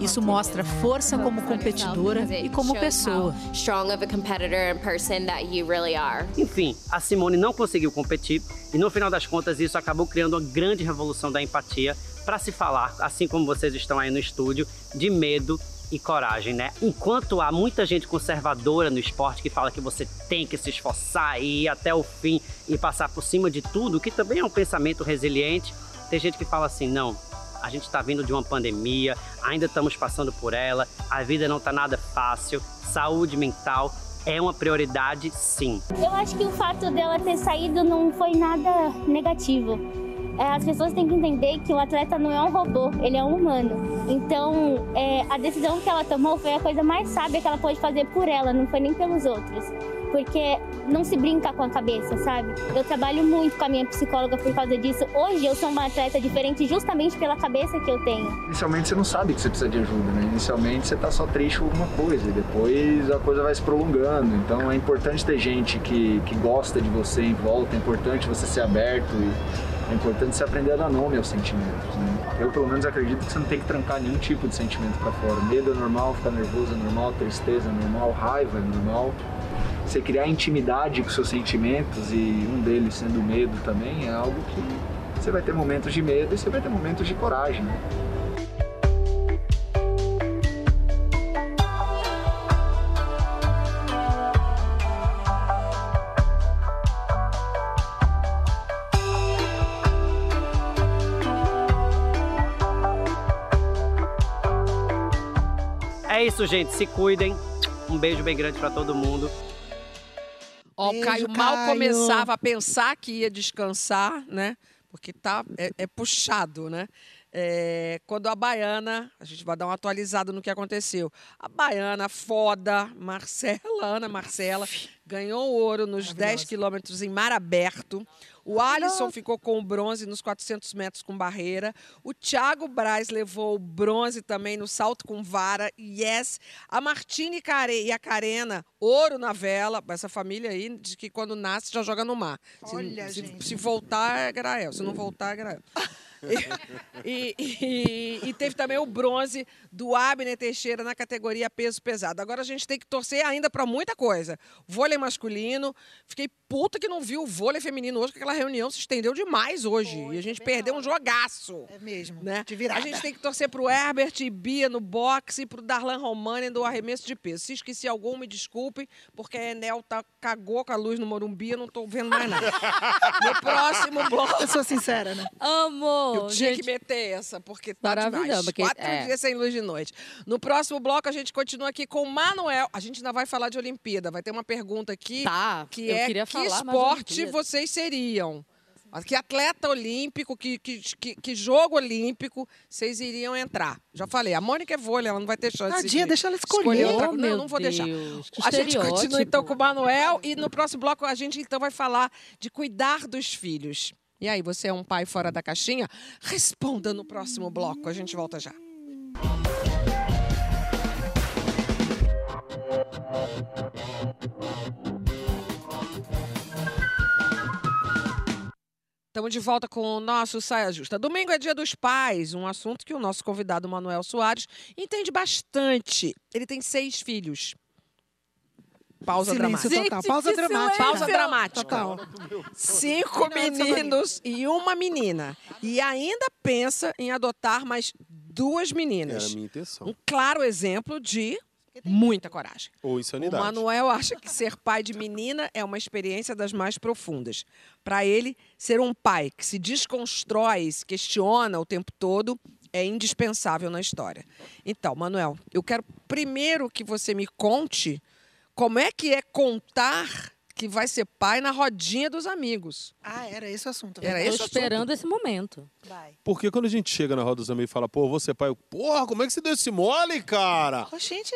Isso mostra força and como competidora e como pessoa. how strong of a competitor and person that you really are. Enfim, a Simone não conseguiu competir e no final das contas isso acabou criando uma grande revolução da empatia para se falar, assim como vocês estão aí no estúdio, de medo e coragem, né? Enquanto há muita gente conservadora no esporte que fala que você tem que se esforçar e ir até o fim e passar por cima de tudo, que também é um pensamento resiliente, tem gente que fala assim, não, a gente está vindo de uma pandemia, ainda estamos passando por ela, a vida não está nada fácil, saúde mental é uma prioridade, sim. Eu acho que o fato dela ter saído não foi nada negativo. É, as pessoas têm que entender que o atleta não é um robô, ele é um humano. Então, é, a decisão que ela tomou foi a coisa mais sábia que ela pôde fazer por ela, não foi nem pelos outros. Porque não se brinca com a cabeça, sabe? Eu trabalho muito com a minha psicóloga por causa disso. Hoje eu sou uma atleta diferente justamente pela cabeça que eu tenho. Inicialmente você não sabe que você precisa de ajuda, né? Inicialmente você tá só triste com alguma coisa e depois a coisa vai se prolongando. Então é importante ter gente que, que gosta de você em volta, é importante você ser aberto e é importante você aprender a dar nome aos sentimentos. Né? Eu pelo menos acredito que você não tem que trancar nenhum tipo de sentimento para fora. Medo é normal, ficar nervoso é normal, tristeza é normal, raiva é normal. Você criar intimidade com seus sentimentos e um deles sendo medo também é algo que você vai ter momentos de medo e você vai ter momentos de coragem. Né? Isso, gente. Se cuidem. Um beijo bem grande pra todo mundo. Ó, o Beijo, Caio mal Caio. começava a pensar que ia descansar, né? Porque tá, é, é puxado, né? É, quando a Baiana, a gente vai dar uma atualizada no que aconteceu. A Baiana, foda, Marcela, Ana Marcela, ganhou ouro nos 10 quilômetros em mar aberto. O Alisson ficou com o bronze nos 400 metros com barreira. O Thiago Braz levou o bronze também no salto com vara. Yes. A Martine Care- e a Carena, ouro na vela. Essa família aí, de que quando nasce já joga no mar. Se- Olha, se, gente. se voltar, é Grael. Se não voltar, é Grael. E, e- e teve também o bronze do Abner Teixeira na categoria peso pesado. Agora a gente tem que torcer ainda para muita coisa. Vôlei masculino. Fiquei puta que não vi o vôlei feminino hoje, porque aquela reunião se estendeu demais hoje. e a gente perdeu um jogaço. É mesmo. Né? De virada. A gente tem que torcer pro Herbert e Bia no boxe e pro Darlan Romani do arremesso de peso. Se esqueci algum, me desculpe, porque a Enel tá, cagou com a luz no Morumbi, eu não tô vendo mais nada. no próximo bloco. Eu sou sincera, né? Amo! Eu tinha gente. que meter essa, porque tá demais. porque- Quatro é. dias sem luz de noite. No próximo bloco, a gente continua aqui com o Manuel. A gente ainda vai falar de Olimpíada. Vai ter uma pergunta aqui Tá, que eu é queria que falar de esporte vocês seriam? Que atleta olímpico, que, que, que, que jogo olímpico vocês iriam entrar? Já falei, a Mônica é vôlei, ela não vai ter chance Tadinha, de deixa ela escolher. outra Oh. Não, não vou deixar. Deus, que A gente continua então com o Manuel e no próximo bloco a gente então vai falar de cuidar dos filhos. E aí, você é um pai fora da caixinha? Responda no próximo bloco. A gente volta já. Estamos de volta com o nosso Saia Justa. Domingo é dia dos pais, um assunto que o nosso convidado Manuel Soares entende bastante. Ele tem seis filhos. Pausa Silêncio dramática. total. Pausa dramática. Pausa dramática. Total. Cinco meninos e uma menina. E ainda pensa em adotar mais duas Era meninas. a minha intenção. Um claro exemplo de muita coragem. Ou O insanidade. Manuel acha que ser pai de menina é uma experiência das mais profundas. Para ele, ser um pai que se desconstrói, se questiona o tempo todo, é indispensável na história. Então, Manuel, eu quero primeiro que você me conte como é que é contar que vai ser pai na rodinha dos amigos. Ah, era esse o assunto. Era verdade. esse Tô o esperando esse momento. Vai. Porque quando a gente chega na roda dos amigos e fala, pô, você é pai, eu, porra, como é que você deu esse mole, cara? Ô, gente,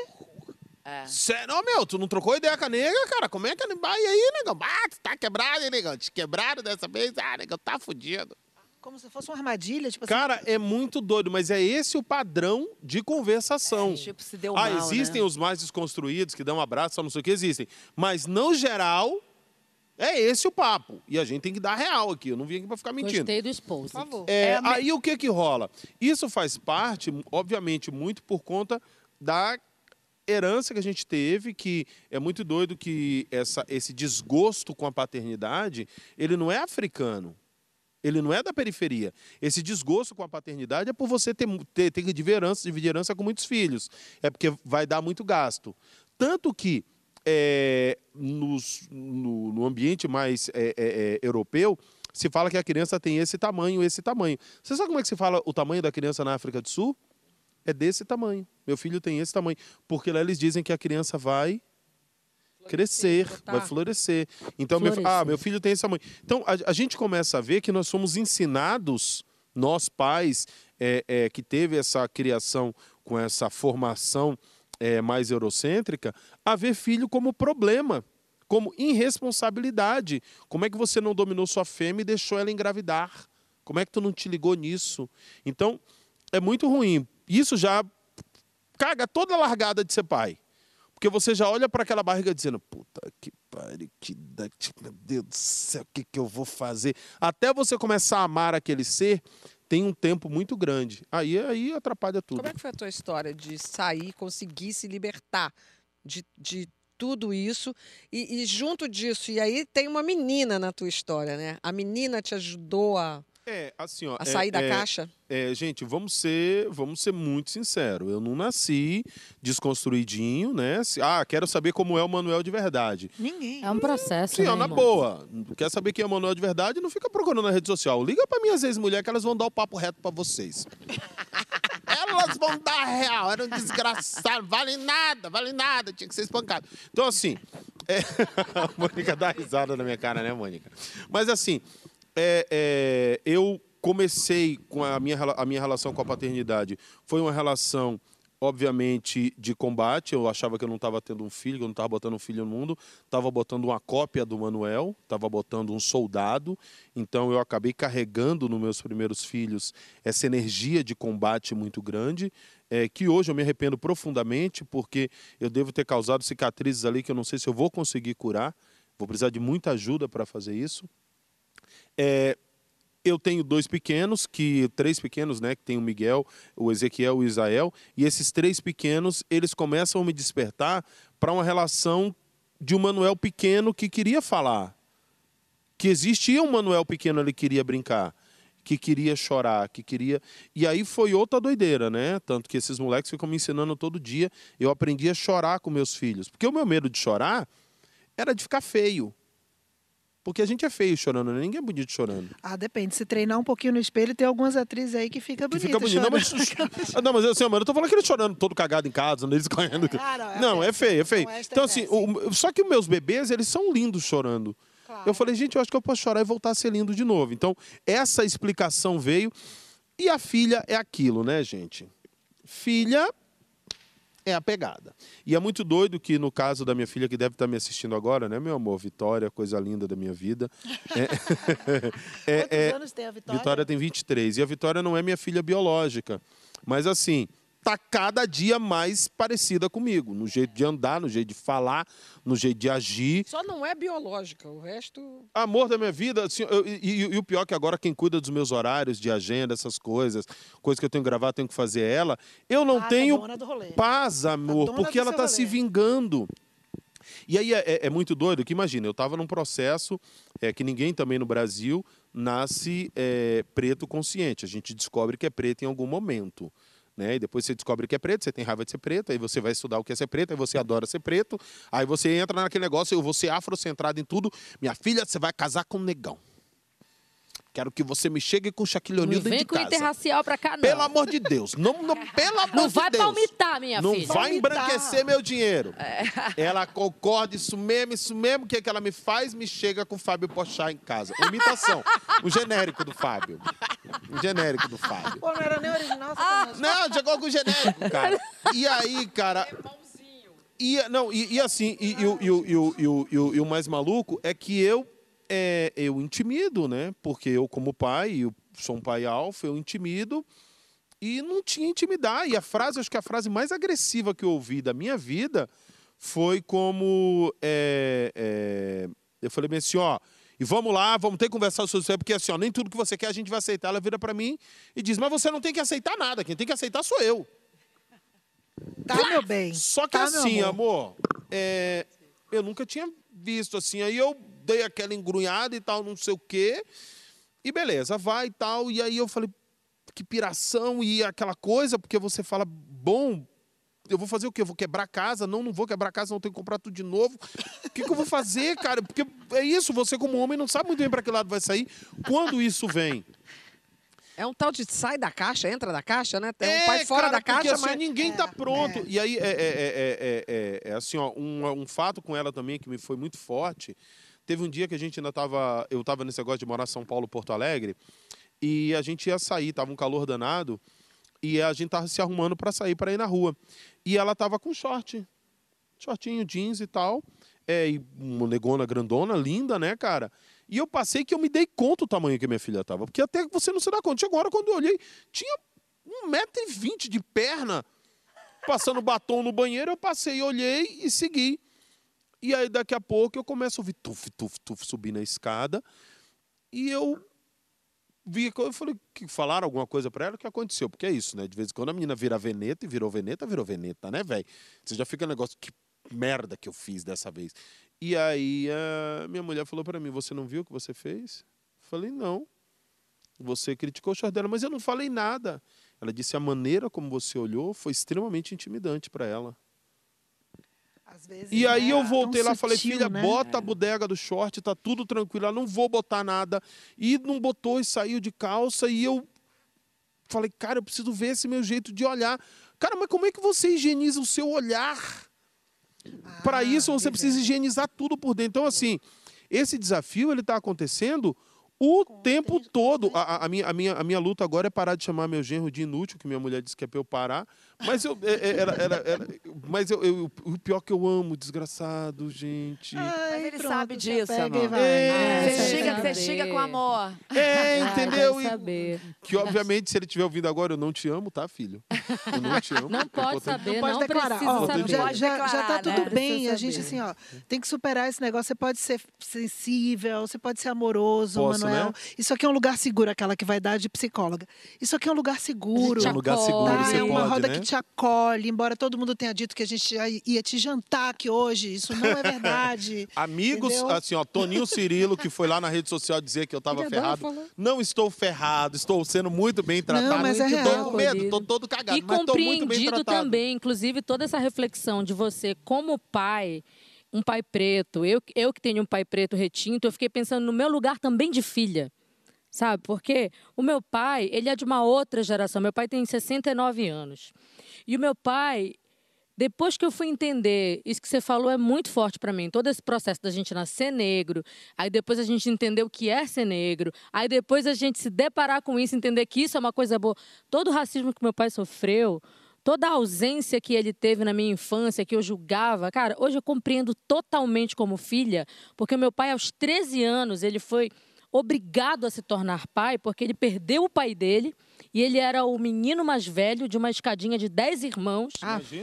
Sério, Ô, meu, tu não trocou ideia com a nega, cara? Como é que. Ah, e aí, negão? Ah, tu tá quebrado, hein, negão? Te quebraram dessa vez? Ah, negão, tá fudido. como se fosse uma armadilha, tipo assim. Cara, é muito doido, mas é esse o padrão de conversação. Tipo, se deu ah, mal, existem né? os mais desconstruídos que dão um abraço, só não sei o que, existem. Mas, no geral, é esse o papo. E a gente tem que dar real aqui. Eu não vim aqui pra ficar mentindo. Gostei do esposo. Por favor. É, Aí o que que rola? Isso faz parte, obviamente, muito por conta da herança que a gente teve, que é muito doido que essa, esse desgosto com a paternidade, ele não é africano. Ele não é da periferia. Esse desgosto com a paternidade é por você ter, ter, ter que dividir herança, dividir herança com muitos filhos. É porque vai dar muito gasto. Tanto que é, nos- no, no ambiente mais é, é, é, europeu, se fala que a criança tem esse tamanho, esse tamanho. Você sabe como é que se fala o tamanho da criança na África do Sul? É desse tamanho. Meu filho tem esse tamanho. Porque lá eles dizem que a criança vai crescer, vai florescer. Então, meu, ah, meu filho tem esse tamanho. Então, a, a gente começa a ver que nós somos ensinados, nós pais, é, é, que teve essa criação com essa formação é, mais eurocêntrica, a ver filho como problema, como irresponsabilidade. Como é que você não dominou sua fêmea e deixou ela engravidar? Como é que tu não te ligou nisso? Então, é muito ruim. Isso já caga toda a largada de ser pai. Porque você já olha para aquela barriga dizendo, puta que pariu, que da... meu Deus do céu, o que, que eu vou fazer? Até você começar a amar aquele ser, tem um tempo muito grande. Aí, aí atrapalha tudo. Como é que foi a tua história de sair, conseguir se libertar de, de tudo isso? E, e junto disso, e aí tem uma menina na tua história, né? A menina te ajudou a, É, assim, ó. a é- sair da é- caixa? É, gente, vamos ser, vamos ser muito sinceros. Eu não nasci desconstruidinho, né? Ah, quero saber como é o Manuel de verdade. Ninguém. É um processo, Sim, né, ó, na irmão? boa. Quer saber quem é o Manuel de verdade? Não fica procurando na rede social. Liga pra minhas ex-mulheres que elas vão dar o papo reto pra vocês. elas vão dar real. Era um desgraçado, vale nada, vale nada, tinha que ser espancado. Então, assim, é... a Mônica dá risada na minha cara, né, Mônica? Mas, assim, é, é, eu comecei com a minha, a minha relação com a paternidade. Foi uma relação obviamente, de combate. Eu achava que eu não estava tendo um filho, que eu não estava botando um filho no mundo. Estava botando uma cópia do Manuel, estava botando um soldado. Então, eu acabei carregando nos meus primeiros filhos essa energia de combate muito grande, é, que hoje eu me arrependo profundamente, porque eu devo ter causado cicatrizes ali que eu não sei se eu vou conseguir curar. Vou precisar de muita ajuda para fazer isso. É, eu tenho dois pequenos, que três pequenos, né, que tem o Miguel, o Ezequiel e o Israel, e esses três pequenos, eles começam a me despertar para uma relação de um Manuel pequeno que queria falar. Que existia um Manuel pequeno que queria brincar, que queria chorar, que queria. E aí foi outra doideira, né? Tanto que esses moleques ficam me ensinando todo dia. Eu aprendi a chorar com meus filhos. Porque o meu medo de chorar era de ficar feio. Porque a gente é feio chorando, né? Ninguém é bonito chorando. Ah, depende. Se treinar um pouquinho no espelho, tem algumas atrizes aí que fica bonita. Que fica bonito. Não, mas, não, mas assim, mano, eu tô falando que ele chorando todo cagado em casa, eles correndo. Ah, não, é, não, é feio, é feio. Então, assim, o, só que os meus bebês, eles são lindos chorando. Claro. Eu falei, gente, eu acho que eu posso chorar e voltar a ser lindo de novo. Então, essa explicação veio. E a filha é aquilo, né, gente? Filha é a pegada. E é muito doido que, no caso da minha filha, que deve estar me assistindo agora, né, meu amor? Vitória, coisa linda da minha vida. É, é, Quantos é, anos tem a Vitória? Vitória tem 23. E a Vitória não é minha filha biológica. Mas, assim, tá cada dia mais parecida comigo, no jeito de andar, no jeito de falar, no jeito de agir. Só não é biológica, o resto. Amor da minha vida, assim, eu, e, e, e, o pior é que agora quem cuida dos meus horários de agenda, essas coisas, coisas que eu tenho que gravar, tenho que fazer ela, eu não ah, tenho paz, amor, porque ela tá rolê. se vingando. E aí é, é, é, muito doido que imagina, eu estava num processo é, que ninguém também no Brasil nasce é, preto consciente. A gente descobre que é preto em algum momento. Né? E depois você descobre que é preto, você tem raiva de ser preto, aí você vai estudar o que é ser preto, aí você adora ser preto, aí você entra naquele negócio, eu vou ser afrocentrado em tudo. Minha filha, você vai casar com um negão. Quero que você me chegue com Shaquille O'Neal dentro de casa. Não vem com interracial pra cá, não. Pelo amor de Deus. Não, não, pelo amor não de vai Deus. palmitar, minha não filha. Não vai embranquecer meu dinheiro. É. Ela concorda, isso mesmo, isso mesmo. O que, é que ela me faz? Me chega com o Fábio Pochá em casa. Imitação. o genérico do Fábio. O genérico do Fábio. Pô, não era nem original. Ah, não, chegou com o genérico, cara. E aí, cara... E, não, e, e assim, e, e, e, e, e, e o mais maluco é que eu é, eu intimido, né? Porque eu, como pai, eu sou um pai alfa, eu intimido e não tinha intimidar. E a frase, acho que a frase mais agressiva que eu ouvi da minha vida foi como. É, é, eu falei bem assim, ó. E vamos lá, vamos ter que conversar sobre isso, porque assim, ó, nem tudo que você quer a gente vai aceitar. Ela vira para mim e diz: Mas você não tem que aceitar nada, quem tem que aceitar sou eu. Tá, meu bem. Só que tá, assim, amor, é, eu nunca tinha visto assim. Aí eu dei aquela engrunhada e tal, não sei o quê. E beleza, vai e tal. E aí eu falei, que piração e aquela coisa, porque você fala, bom, eu vou fazer o quê? Eu vou quebrar a casa? Não, não vou quebrar a casa, não tenho que comprar tudo de novo. O que, que eu vou fazer, cara? Porque é isso, você como homem não sabe muito bem para que lado vai sair. Quando isso vem? É um tal de sai da caixa, entra da caixa, né? Tem é, um pai fora cara, da caixa, assim, mas ninguém é, tá pronto. É. E aí é, é, é, assim, ó, um, um fato com ela também que me foi muito forte Teve um dia que a gente ainda estava. Eu estava nesse negócio de morar em São Paulo, Porto Alegre, e a gente ia sair, tava um calor danado, e a gente tava se arrumando para sair para ir na rua. E ela tava com short, shortinho, jeans e tal, é, e uma negona grandona, linda, né, cara? E eu passei que eu me dei conta do tamanho que minha filha tava, porque até você não se dá conta. Chegou a hora quando eu olhei, tinha um metro e vinte de perna, passando batom no banheiro, eu passei, olhei e segui. E aí daqui a pouco eu começo a ouvir tuf, tuf, tuf, subir na escada. E eu vi, eu falei, que falaram alguma coisa para ela, o que aconteceu? Porque é isso, né? De vez em quando a menina vira veneta e virou veneta, virou veneta, né, velho? Você já fica um negócio, que merda que eu fiz dessa vez. E aí a minha mulher falou para mim, você não viu o que você fez? Eu falei, não. Você criticou o short dela, mas eu não falei nada. Ela disse, a maneira como você olhou foi extremamente intimidante para ela. E aí né? eu voltei lá e falei, filha, né? bota a bodega do short, tá tudo tranquilo, ela não vou botar nada. E não botou e saiu de calça e eu falei, cara, eu preciso ver esse meu jeito de olhar. Cara, mas como é que você higieniza o seu olhar? Para Ah, isso, você precisa higienizar tudo por dentro. Então, assim, esse desafio ele está acontecendo o tempo todo. A, a- minha, a, minha, a minha luta agora é parar de chamar meu genro de inútil, que minha mulher disse que é para eu parar. Mas eu, é- é- era, era- era- mas eu, eu- o pior que eu amo, desgraçado, gente. Mas ele pronto, sabe você disso, amor. vai. É, Você quero xinga, você xinga com amor. É, Ah, entendeu? quero E- que obviamente, se ele estiver ouvindo agora, eu não te amo, tá, filho? Eu não te amo. Não É pode importante. saber, pode não, declarar. Ó, saber. já, já, já tá tudo né? bem. A gente, assim, ó, tem que superar esse negócio. Você pode ser sensível, você pode ser amoroso, Posso, Manuel. né? Isso aqui é um lugar seguro, aquela que vai dar de psicóloga. Isso aqui é um lugar seguro. É um lugar seguro. Tá, você é uma pode, roda né? que te acolhe, embora todo mundo tenha dito que a gente ia te jantar aqui hoje. Isso não é verdade. Amigos, Entendeu? assim, ó, Toninho Cirilo, que foi lá na rede social dizer que eu tava ferrado. Não estou ferrado, estou sendo muito bem tratado. Não, mas é Tô real. com medo, tô todo cagado, E mas tô muito bem compreendido tratado. também, inclusive, toda essa reflexão de você como pai, um pai preto, eu, eu que tenho um pai preto retinto, eu fiquei pensando no meu lugar também de filha. Sabe? Porque o meu pai, ele é de uma outra geração. Meu pai tem 69 anos. E o meu pai, depois que eu fui entender, isso que você falou é muito forte para mim. Todo esse processo da gente nascer negro, aí depois a gente entender o que é ser negro, aí depois a gente se deparar com isso, entender que isso é uma coisa boa. Todo o racismo que meu pai sofreu, toda a ausência que ele teve na minha infância, que eu julgava, cara, hoje eu compreendo totalmente como filha, porque meu pai aos 13 anos, ele foi obrigado a se tornar pai, porque ele perdeu o pai dele e ele era o menino mais velho de uma escadinha de 10 irmãos.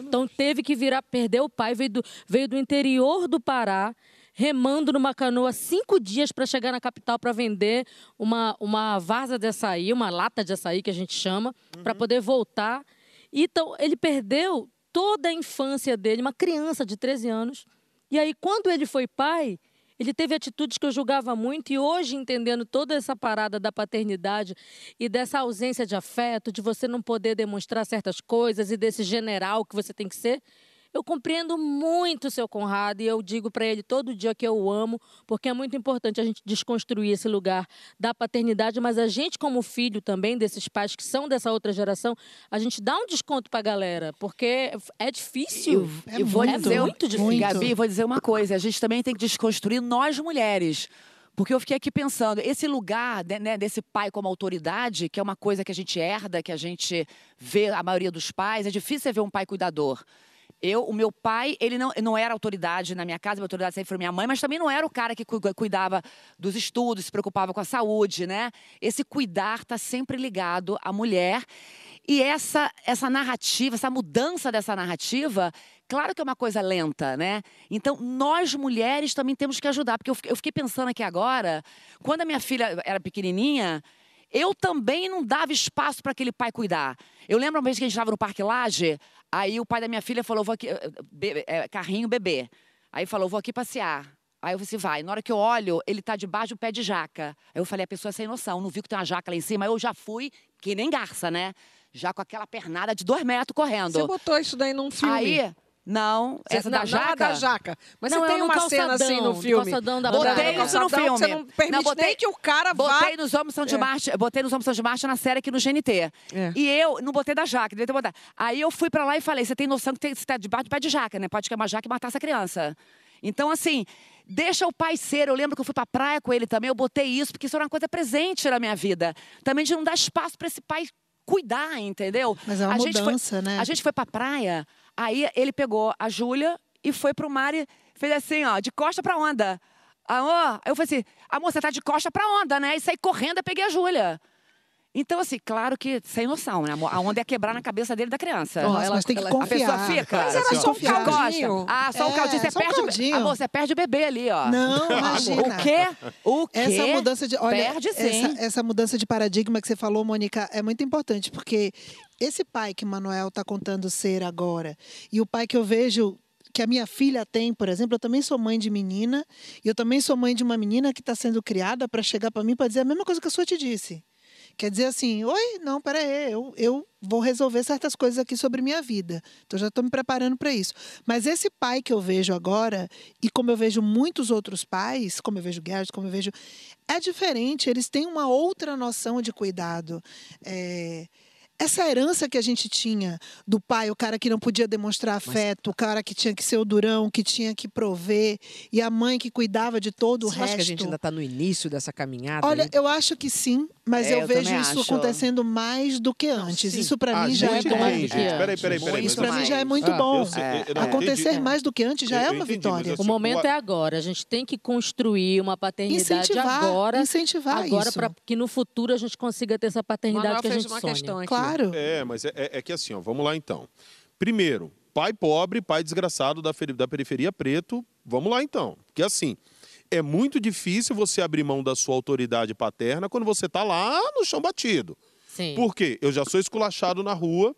Então teve que virar, perder o pai, veio do, veio do interior do Pará, remando numa canoa cinco dias para chegar na capital para vender uma, uma vaza de açaí, uma lata de açaí que a gente chama, para poder voltar. Então ele perdeu toda a infância dele, uma criança de 13 anos. E aí, quando ele foi pai, ele teve atitudes que eu julgava muito e hoje, entendendo toda essa parada da paternidade e dessa ausência de afeto, de você não poder demonstrar certas coisas e desse general que você tem que ser, eu compreendo muito o seu Conrado e eu digo para ele todo dia que eu o amo, porque é muito importante a gente desconstruir esse lugar da paternidade, mas a gente como filho também desses pais que são dessa outra geração, a gente dá um desconto para a galera, porque é difícil. Eu vou é dizer, muito difícil. Gabi, vou dizer uma coisa. A gente também tem que desconstruir nós mulheres. Porque eu fiquei aqui pensando, esse lugar de- né, desse pai como autoridade, que é uma coisa que a gente herda, que a gente vê a maioria dos pais, é difícil você ver um pai cuidador. Eu, o meu pai, ele não, não era autoridade na minha casa, minha autoridade sempre foi minha mãe, mas também não era o cara que cu- cuidava dos estudos, se preocupava com a saúde, né? Esse cuidar está sempre ligado à mulher. E essa, essa narrativa, essa mudança dessa narrativa, claro que é uma coisa lenta, né? Então, nós mulheres também temos que ajudar. Porque eu fiquei pensando aqui agora, quando a minha filha era pequenininha, eu também não dava espaço para aquele pai cuidar. Eu lembro uma vez que a gente estava no Parque Laje, aí o pai da minha filha falou, vou aqui, eh, carrinho bebê. Aí falou, vou aqui passear. Aí eu falei assim, vai. Na hora que eu olho, ele tá debaixo do pé de jaca. Aí eu falei, a pessoa é sem noção, não viu que tem uma jaca lá em cima. Aí eu já fui, que nem garça, né? Já com aquela pernada de dois metros correndo. Você botou isso daí num filme? Aí, não, Você- essa não, da não jaca? da jaca. Mas Não, você é tem uma cena assim calçadão, no no filme. calçadão da Botei isso no calçadão que filme. Você não permite Não, botei- nem que o cara vá... Botei nos Homens São de É. Marte, botei nos Homens São de Marte na série aqui no GNT. É. E eu não botei da jaca, devia ter botado. Aí eu fui pra lá e falei: você tem noção que tem, você tá debaixo do pé de jaca, né? Pode queimar jaca e matar essa criança. Então, assim, deixa o pai ser. Eu lembro que eu fui pra praia com ele também, eu botei isso, porque isso era uma coisa presente na minha vida. Também de não dar espaço pra esse pai cuidar, entendeu? Mas é uma a gente mudança, foi, né? A gente foi pra praia, aí ele pegou a Júlia e foi pro mar e fez assim, ó, de costa pra onda. Amor, eu falei assim, amor, você tá de costa pra onda, né? E saí correndo e peguei a Júlia. Então, assim, claro que sem noção, né, amor? A onda ia quebrar na cabeça dele da criança. Nossa, mas tem que A confiar. pessoa fica. Mas era assim, só um caldinho. Ah, só um É, caldinho. Você só um perde, caldinho. Amor, você perde o bebê ali, ó. Não, imagina. O quê? O quê? Essa mudança de. Olha, Perde sim. essa, essa mudança de paradigma que você falou, Mônica, é muito importante, porque esse pai que Manuel está contando ser agora, e o pai que eu vejo que a minha filha tem, por exemplo, eu também sou mãe de menina, e eu também sou mãe de uma menina que está sendo criada para chegar para mim para dizer a mesma coisa que a sua te disse. Quer dizer assim, oi, não, peraí, eu, eu vou resolver certas coisas aqui sobre minha vida. Então já estou me preparando para isso. Mas esse pai que eu vejo agora, e como eu vejo muitos outros pais, como eu vejo Gerrit, como eu vejo. É diferente, eles têm uma outra noção de cuidado. É, essa herança que a gente tinha do pai, o cara que não podia demonstrar afeto, o cara que tinha que ser o durão, que tinha que prover, e a mãe que cuidava de todo o Você resto. acha que a gente ainda está no início dessa caminhada? Olha, aí? eu acho que sim, mas É, eu eu vejo isso acho. acontecendo mais do que antes. sim. Isso para Ah, mim já é bom. gente, peraí, peraí, peraí. Isso mas para mim já é muito Ah, bom. sei, Acontecer mais do que antes já Eu- é uma entendi, mas vitória. assim, O momento o- é agora. A gente tem que construir uma paternidade Incentivar, agora. incentivar agora para que no futuro a gente consiga ter essa paternidade Manuel que a fez gente uma sonha. questão aqui. Claro. É, mas é, é- é que assim, ó, vamos lá então. Primeiro, pai pobre, pai desgraçado da, da periferia preto. Vamos lá então. Porque assim, é muito difícil você abrir mão da sua autoridade paterna quando você tá lá no chão batido. Sim. Por quê? Eu já sou esculachado na rua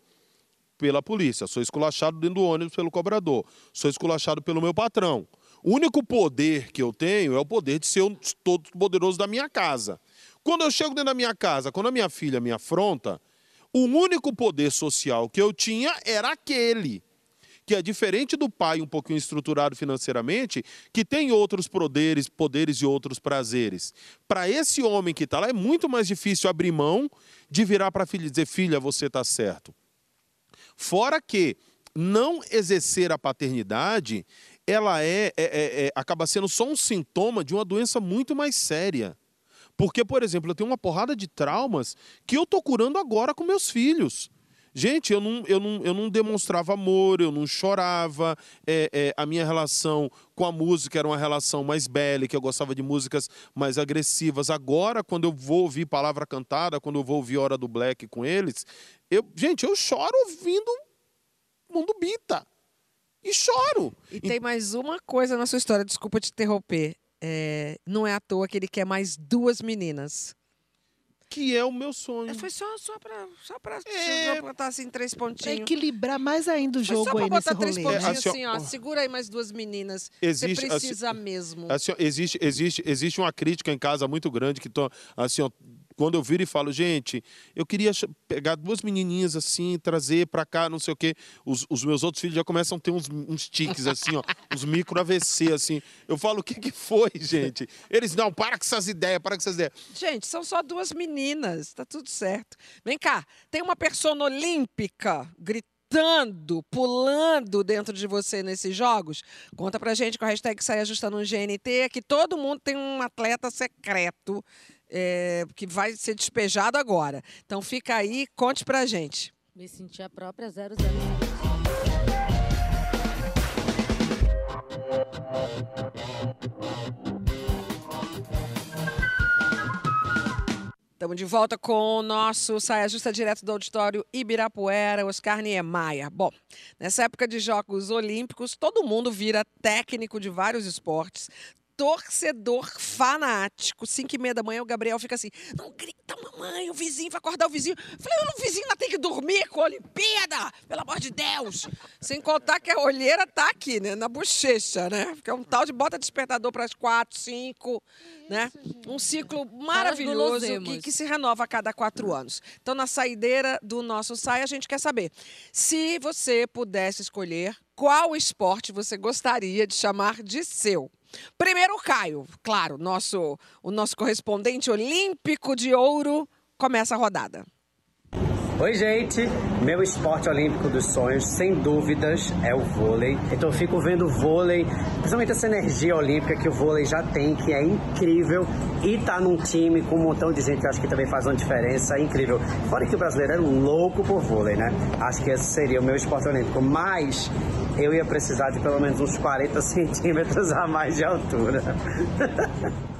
pela polícia, sou esculachado dentro do ônibus pelo cobrador, sou esculachado pelo meu patrão. O único poder que eu tenho é o poder de ser o todo poderoso da minha casa. Quando eu chego dentro da minha casa, quando a minha filha me afronta, o único poder social que eu tinha era aquele. Que é diferente do pai um pouquinho estruturado financeiramente, que tem outros poderes, poderes e outros prazeres. Para esse homem que está lá, é muito mais difícil abrir mão de virar para a filha e dizer: filha, você está certo. Fora que não exercer a paternidade, ela é, é- é- é- acaba sendo só um sintoma de uma doença muito mais séria. Porque, por exemplo, eu tenho uma porrada de traumas que eu tô curando agora com meus filhos. Gente, eu não, eu não, eu não demonstrava amor, eu não chorava. é, é, a minha relação com a música era uma relação mais bélica, eu gostava de músicas mais agressivas. Agora, quando eu vou ouvir palavra cantada, quando eu vou ouvir Hora do Black com eles, eu, gente, eu choro ouvindo Mundo Bita. E choro. E tem mais uma coisa na sua história, desculpa te interromper. É, não é à toa que ele quer mais duas meninas. Que é o meu sonho. É, foi só, só pra, só pra, É. só pra botar assim três Para pontinhos. equilibrar mais ainda o Foi só jogo pra aí botar três rolê. pontinhos assim, assim, ó, ó. Segura aí mais duas meninas. Existe, Você assim, precisa mesmo. Assim, existe, existe, existe uma crítica em casa muito grande que tô, assim, ó, quando eu viro e falo, gente, eu queria pegar duas menininhas assim, trazer pra cá, não sei o quê. Os, os meus outros filhos já começam a ter uns, uns tiques assim, ó, uns micro AVC assim. Eu falo, o que que foi, gente? Eles não, para com essas ideias, para com essas ideias. Gente, são só duas meninas, tá tudo certo. Vem cá, tem uma persona olímpica gritando, pulando dentro de você nesses jogos? Conta pra gente com a hashtag Sai Ajustando um GNT, que todo mundo tem um atleta secreto é, que vai ser despejado agora. Então fica aí, conte pra gente. Me senti a própria 00. Estamos de volta com o nosso Saia Justa direto do auditório Ibirapuera, Oscar Niemeyer. Bom, nessa época de Jogos Olímpicos, todo mundo vira técnico de vários esportes, torcedor fanático. Cinco e meia da manhã, o Gabriel fica assim, não grita, mamãe, o vizinho vai acordar o vizinho. Eu Falei, o vizinho ainda tem que dormir com a Olimpíada, pelo amor de Deus. Sem contar que a olheira tá aqui, né, na bochecha, né? Porque é um tal de bota despertador para as quatro, cinco, né? Um ciclo maravilhoso que, que se renova a cada quatro anos. Então, na saideira do nosso SAI, a gente quer saber se você pudesse escolher qual esporte você gostaria de chamar de seu. Primeiro, Caio, claro, nosso, o nosso correspondente olímpico de ouro, começa a rodada. Oi, gente! Meu esporte olímpico dos sonhos, sem dúvidas, é o vôlei. Então eu fico vendo o vôlei, principalmente essa energia olímpica que o vôlei já tem, que é incrível. E tá num time com um montão de gente que eu acho que também faz uma diferença incrível. Fora que o brasileiro é louco por vôlei, né? Acho que esse seria o meu esporte olímpico. Mas eu ia precisar de pelo menos uns 40 centímetros a mais de altura.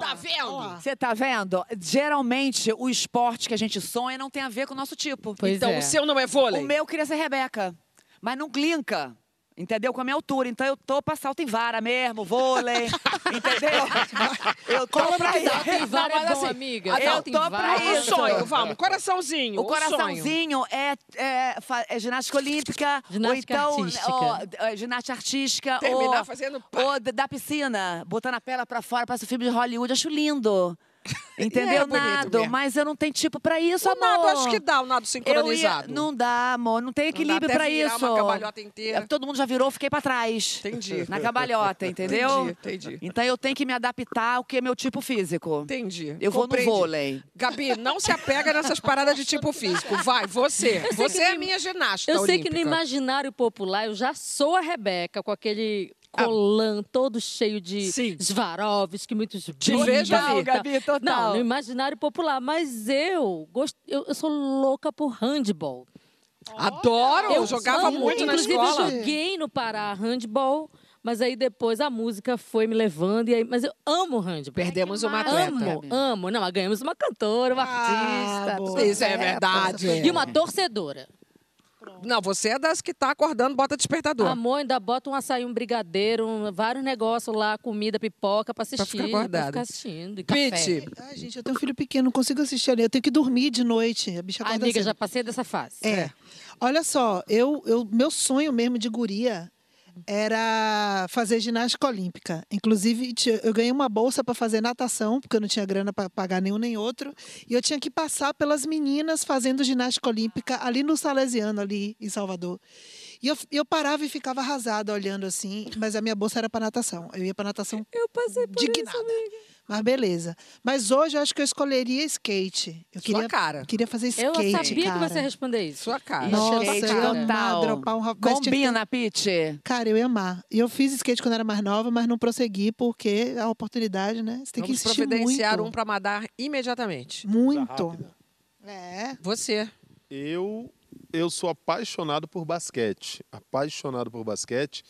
Tá vendo? Você tá vendo? Geralmente, o esporte que a gente sonha não tem a ver com o nosso tipo. Pois então, é. o seu não é vôlei? O meu queria ser Rebeca, mas não clinca. Entendeu? Com a minha altura. Então eu tô pra salto em vara mesmo, vôlei. entendeu? Eu tô pra isso. Salto em vara Não, é bom, assim, amiga. eu tô pra vara. O isso. sonho, vamos, coraçãozinho. O coraçãozinho é, é, é ginástica olímpica, Ginástica ou então artística. ó, é, ginástica artística, Terminar ou, fazendo pá. ou da piscina, botando a perna pra fora, passa o filme de Hollywood, acho lindo. Entendeu? é nado, mesmo. mas eu não tenho tipo pra isso, O amor. nado acho que dá, o nado Eu ia... sincronizado. Não dá, amor. Não tem equilíbrio até pra virar isso. uma cambalhota inteira. É, Todo mundo já virou, fiquei pra trás. Entendi. Na cambalhota, entendeu? Entendi, entendi. Então eu tenho que me adaptar ao que é meu tipo físico. Entendi. Eu vou Compreendi. no vôlei. Gabi, não se apega nessas paradas de tipo físico. Vai, você. Você é minha ginasta Eu sei que no olímpica. imaginário popular eu já sou a Rebeca com aquele colã todo cheio de Sim. Swarovski, muitos Te vejo ali. Gabi, total. Não, no imaginário popular. Mas eu, gosto, eu, eu sou louca por handball. Adoro, eu jogava amo, muito na inclusive, escola. eu joguei no Pará handball, mas aí depois a música foi me levando. E aí, mas eu amo handball. Perdemos uma atleta. Amo, amo. Não, mas ganhamos uma cantora, uma artista. boa. Isso é verdade. E uma torcedora. Não, você é das que tá acordando, bota despertador. Amor, ainda bota um açaí, um brigadeiro, um- vários negócios lá, comida, pipoca pra assistir. ficar acordada. ficar assistindo. E café. Pete, Ai, gente, eu tenho um filho pequeno, não consigo assistir ali. Eu tenho que dormir de noite. A bicha Ai, acorda amiga, cedo. já passei dessa fase. É. Olha só, eu, eu, meu sonho mesmo de guria era fazer ginástica olímpica. Inclusive, eu ganhei uma bolsa para fazer natação, porque eu não tinha grana para pagar nenhum nem outro. E eu tinha que passar pelas meninas fazendo ginástica olímpica ali no Salesiano, ali em Salvador. E eu, eu parava e ficava arrasada olhando assim, mas a minha bolsa era para natação. Eu ia para natação Eu passei por dignada. Mas beleza. Mas hoje eu acho que eu escolheria skate. Eu Sua queria, cara. queria fazer Eu skate, sabia cara. que você ia responder isso. Sua cara. Nossa, Skate eu ia amar dropar um Combina, Pete? Cara, eu ia amar. E eu fiz skate quando era mais nova, mas não prossegui porque a oportunidade, né? Você tem Vamos que insistir providenciar muito. um pra mandar imediatamente. Muito. É. Você. Eu, eu sou apaixonado por basquete. Apaixonado por basquete.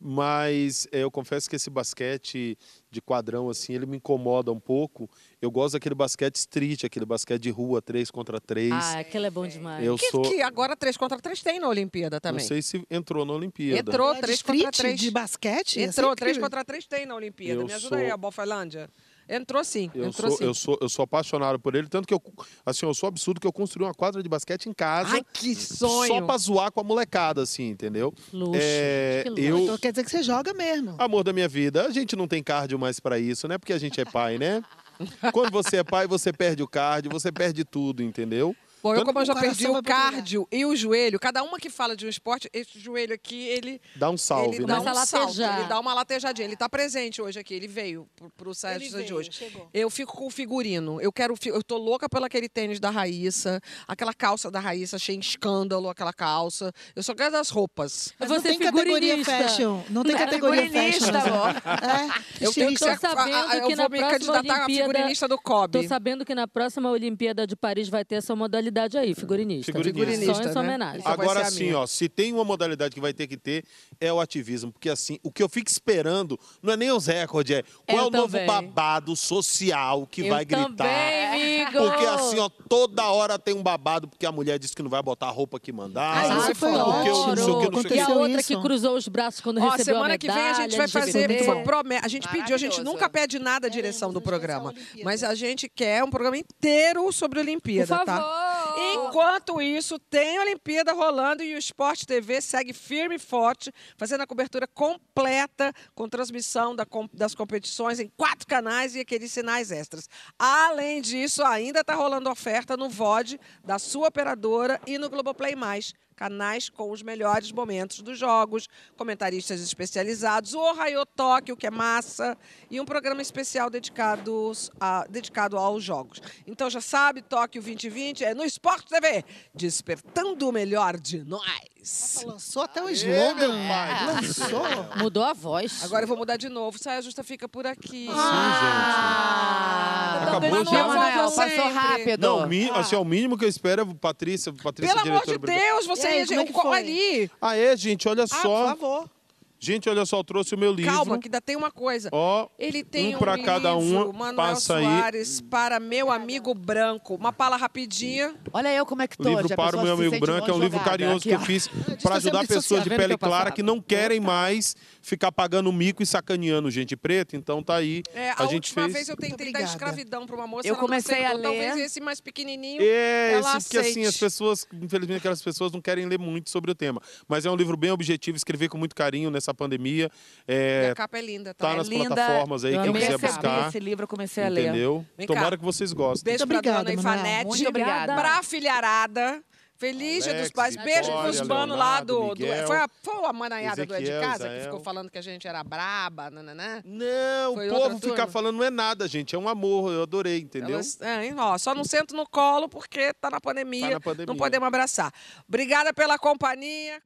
Mas eh, eu confesso que esse basquete de quadrão, assim, ele me incomoda um pouco. Eu gosto daquele basquete street, aquele basquete de rua, 3 contra 3. Ah, aquele é bom demais. eu Que, sou. que agora 3 contra 3 tem na Olimpíada Não também. sei se entrou na Olimpíada. Entrou É de 3 contra street, 3. de basquete? Entrou 3 incrível. contra 3 tem na Olimpíada. Eu Me ajuda aí, sou- a Bofalândia. Entrou sim, Eu entrou sou, sim. eu, sou, eu sou apaixonado por ele, tanto que eu, assim, eu sou absurdo que eu construí uma quadra de basquete em casa. Ai, que sonho. Só pra zoar com a molecada, assim, entendeu? Luxo. É, Que luxo. eu, Então quer dizer que você joga mesmo. Amor da minha vida, a gente não tem cardio mais pra isso, né? Porque a gente é pai, né? Quando você é pai, você perde o cardio, você perde tudo, entendeu? Bom, eu como eu já o perdi o cardio e o joelho, cada uma que fala de um esporte, esse joelho aqui, ele, Dá um salve, ele né? dá um salto, latejar. ele dá uma latejadinha. Ele tá presente hoje aqui, ele veio Saia Ele Justiça de hoje. chegou. Eu fico com o figurino. Eu quero, eu tô louca pelo aquele tênis da Raíssa, aquela calça da Raíssa, achei um escândalo aquela calça. Eu só quero das roupas. Mas Você não tem categoria figurinista. fashion. Não tem Não é categoria figurinista, fashion. É, Eu tenho que tô ser a- a- sabendo a- eu que vou na me próxima candidatar a Olimpíada- figurinista do COB. Tô sabendo que na próxima Olimpíada de Paris vai ter essa modalidade aí, figurinista. Figurinista. Só em sua né? homenagem. Então Agora a sim, ó, se tem uma modalidade que vai ter que ter, é o ativismo. Porque assim, o que eu fico esperando não é nem os recordes, é qual Eu é o novo também. babado social que Eu vai gritar. também, amigo. Porque assim, ó, toda hora tem um babado, porque a mulher disse que não vai botar a roupa que mandar. Ah, isso foi porque eu não sei o que, não sei o E a outra isso. que cruzou os braços quando Ó, recebeu a semana medalha. que vem a gente vai fazer, LGBT. foi prome- a gente pediu, a gente nunca pede nada a direção do programa, mas a gente quer um programa inteiro sobre a Olimpíada, Por tá? Enquanto isso, tem Olimpíada rolando e o Esporte TV segue firme e forte, fazendo a cobertura completa com transmissão da das competições em quatro canais e aqueles sinais extras. Além disso, ainda está rolando oferta no VOD da sua operadora e no Globoplay+. Canais com os melhores momentos dos jogos, comentaristas especializados, o Ohio Tóquio, que é massa, e um programa especial dedicados a- dedicado aos jogos. Então já sabe, Tóquio 2020 é no Esporte TV, despertando o melhor de nós. Lançou até o slogan. pai. Lançou. Mudou a voz. Agora eu vou mudar de novo. Saia Justa fica por aqui. Ah, Acabou Não, já. Manoel, passou rápido. Não, o mi- assim, é o mínimo que eu espero é Patrícia, Patrícia Pelo amor diretora. de Deus, você E aí, ia como é ali. É, gente, olha Ah, por só. favor. Gente, olha só, eu trouxe o meu livro. Calma, que ainda tem uma coisa. Ó, Ele tem um um, pra cada um, Manuel passa aí. Soares, para meu amigo branco. Uma pala rapidinha. Olha eu como é que tô. livro para o meu amigo branco é um livro carinhoso Aqui, que eu fiz tá para ajudar pessoas de pele clara que não querem mais ficar pagando mico e sacaneando gente preta. Então tá aí. É, a, a gente última fez. vez eu tentei dar escravidão para uma moça. Eu comecei a aceitou. Talvez ler. esse mais pequenininho. É, ela esse, porque assim, as pessoas, infelizmente, aquelas pessoas não querem ler muito sobre o tema. Mas é um livro bem objetivo, escrevi com muito carinho nessa nessa pandemia. E É, a capa é linda, tá? tá É nas linda. plataformas aí, Eu quem quiser buscar. esse livro, eu comecei a ler. Entendeu? Tomara que vocês gostem. Beijo Muito pra obrigada, dona. Ivanete. Muito obrigada. Pra filharada. Feliz dia dos Alex, pais. Beijo Vitória, pros manos lá do. Do- foi, a, foi a manaiada do É de Ezequiel, casa que Israel. ficou falando que a gente era braba, nananã. Não, Foi o povo ficar falando não é nada, gente. É um amor, eu adorei, entendeu? Elas, é, ó, só não sento no colo porque tá na pandemia, Tá na pandemia. não podemos abraçar. Obrigada pela companhia.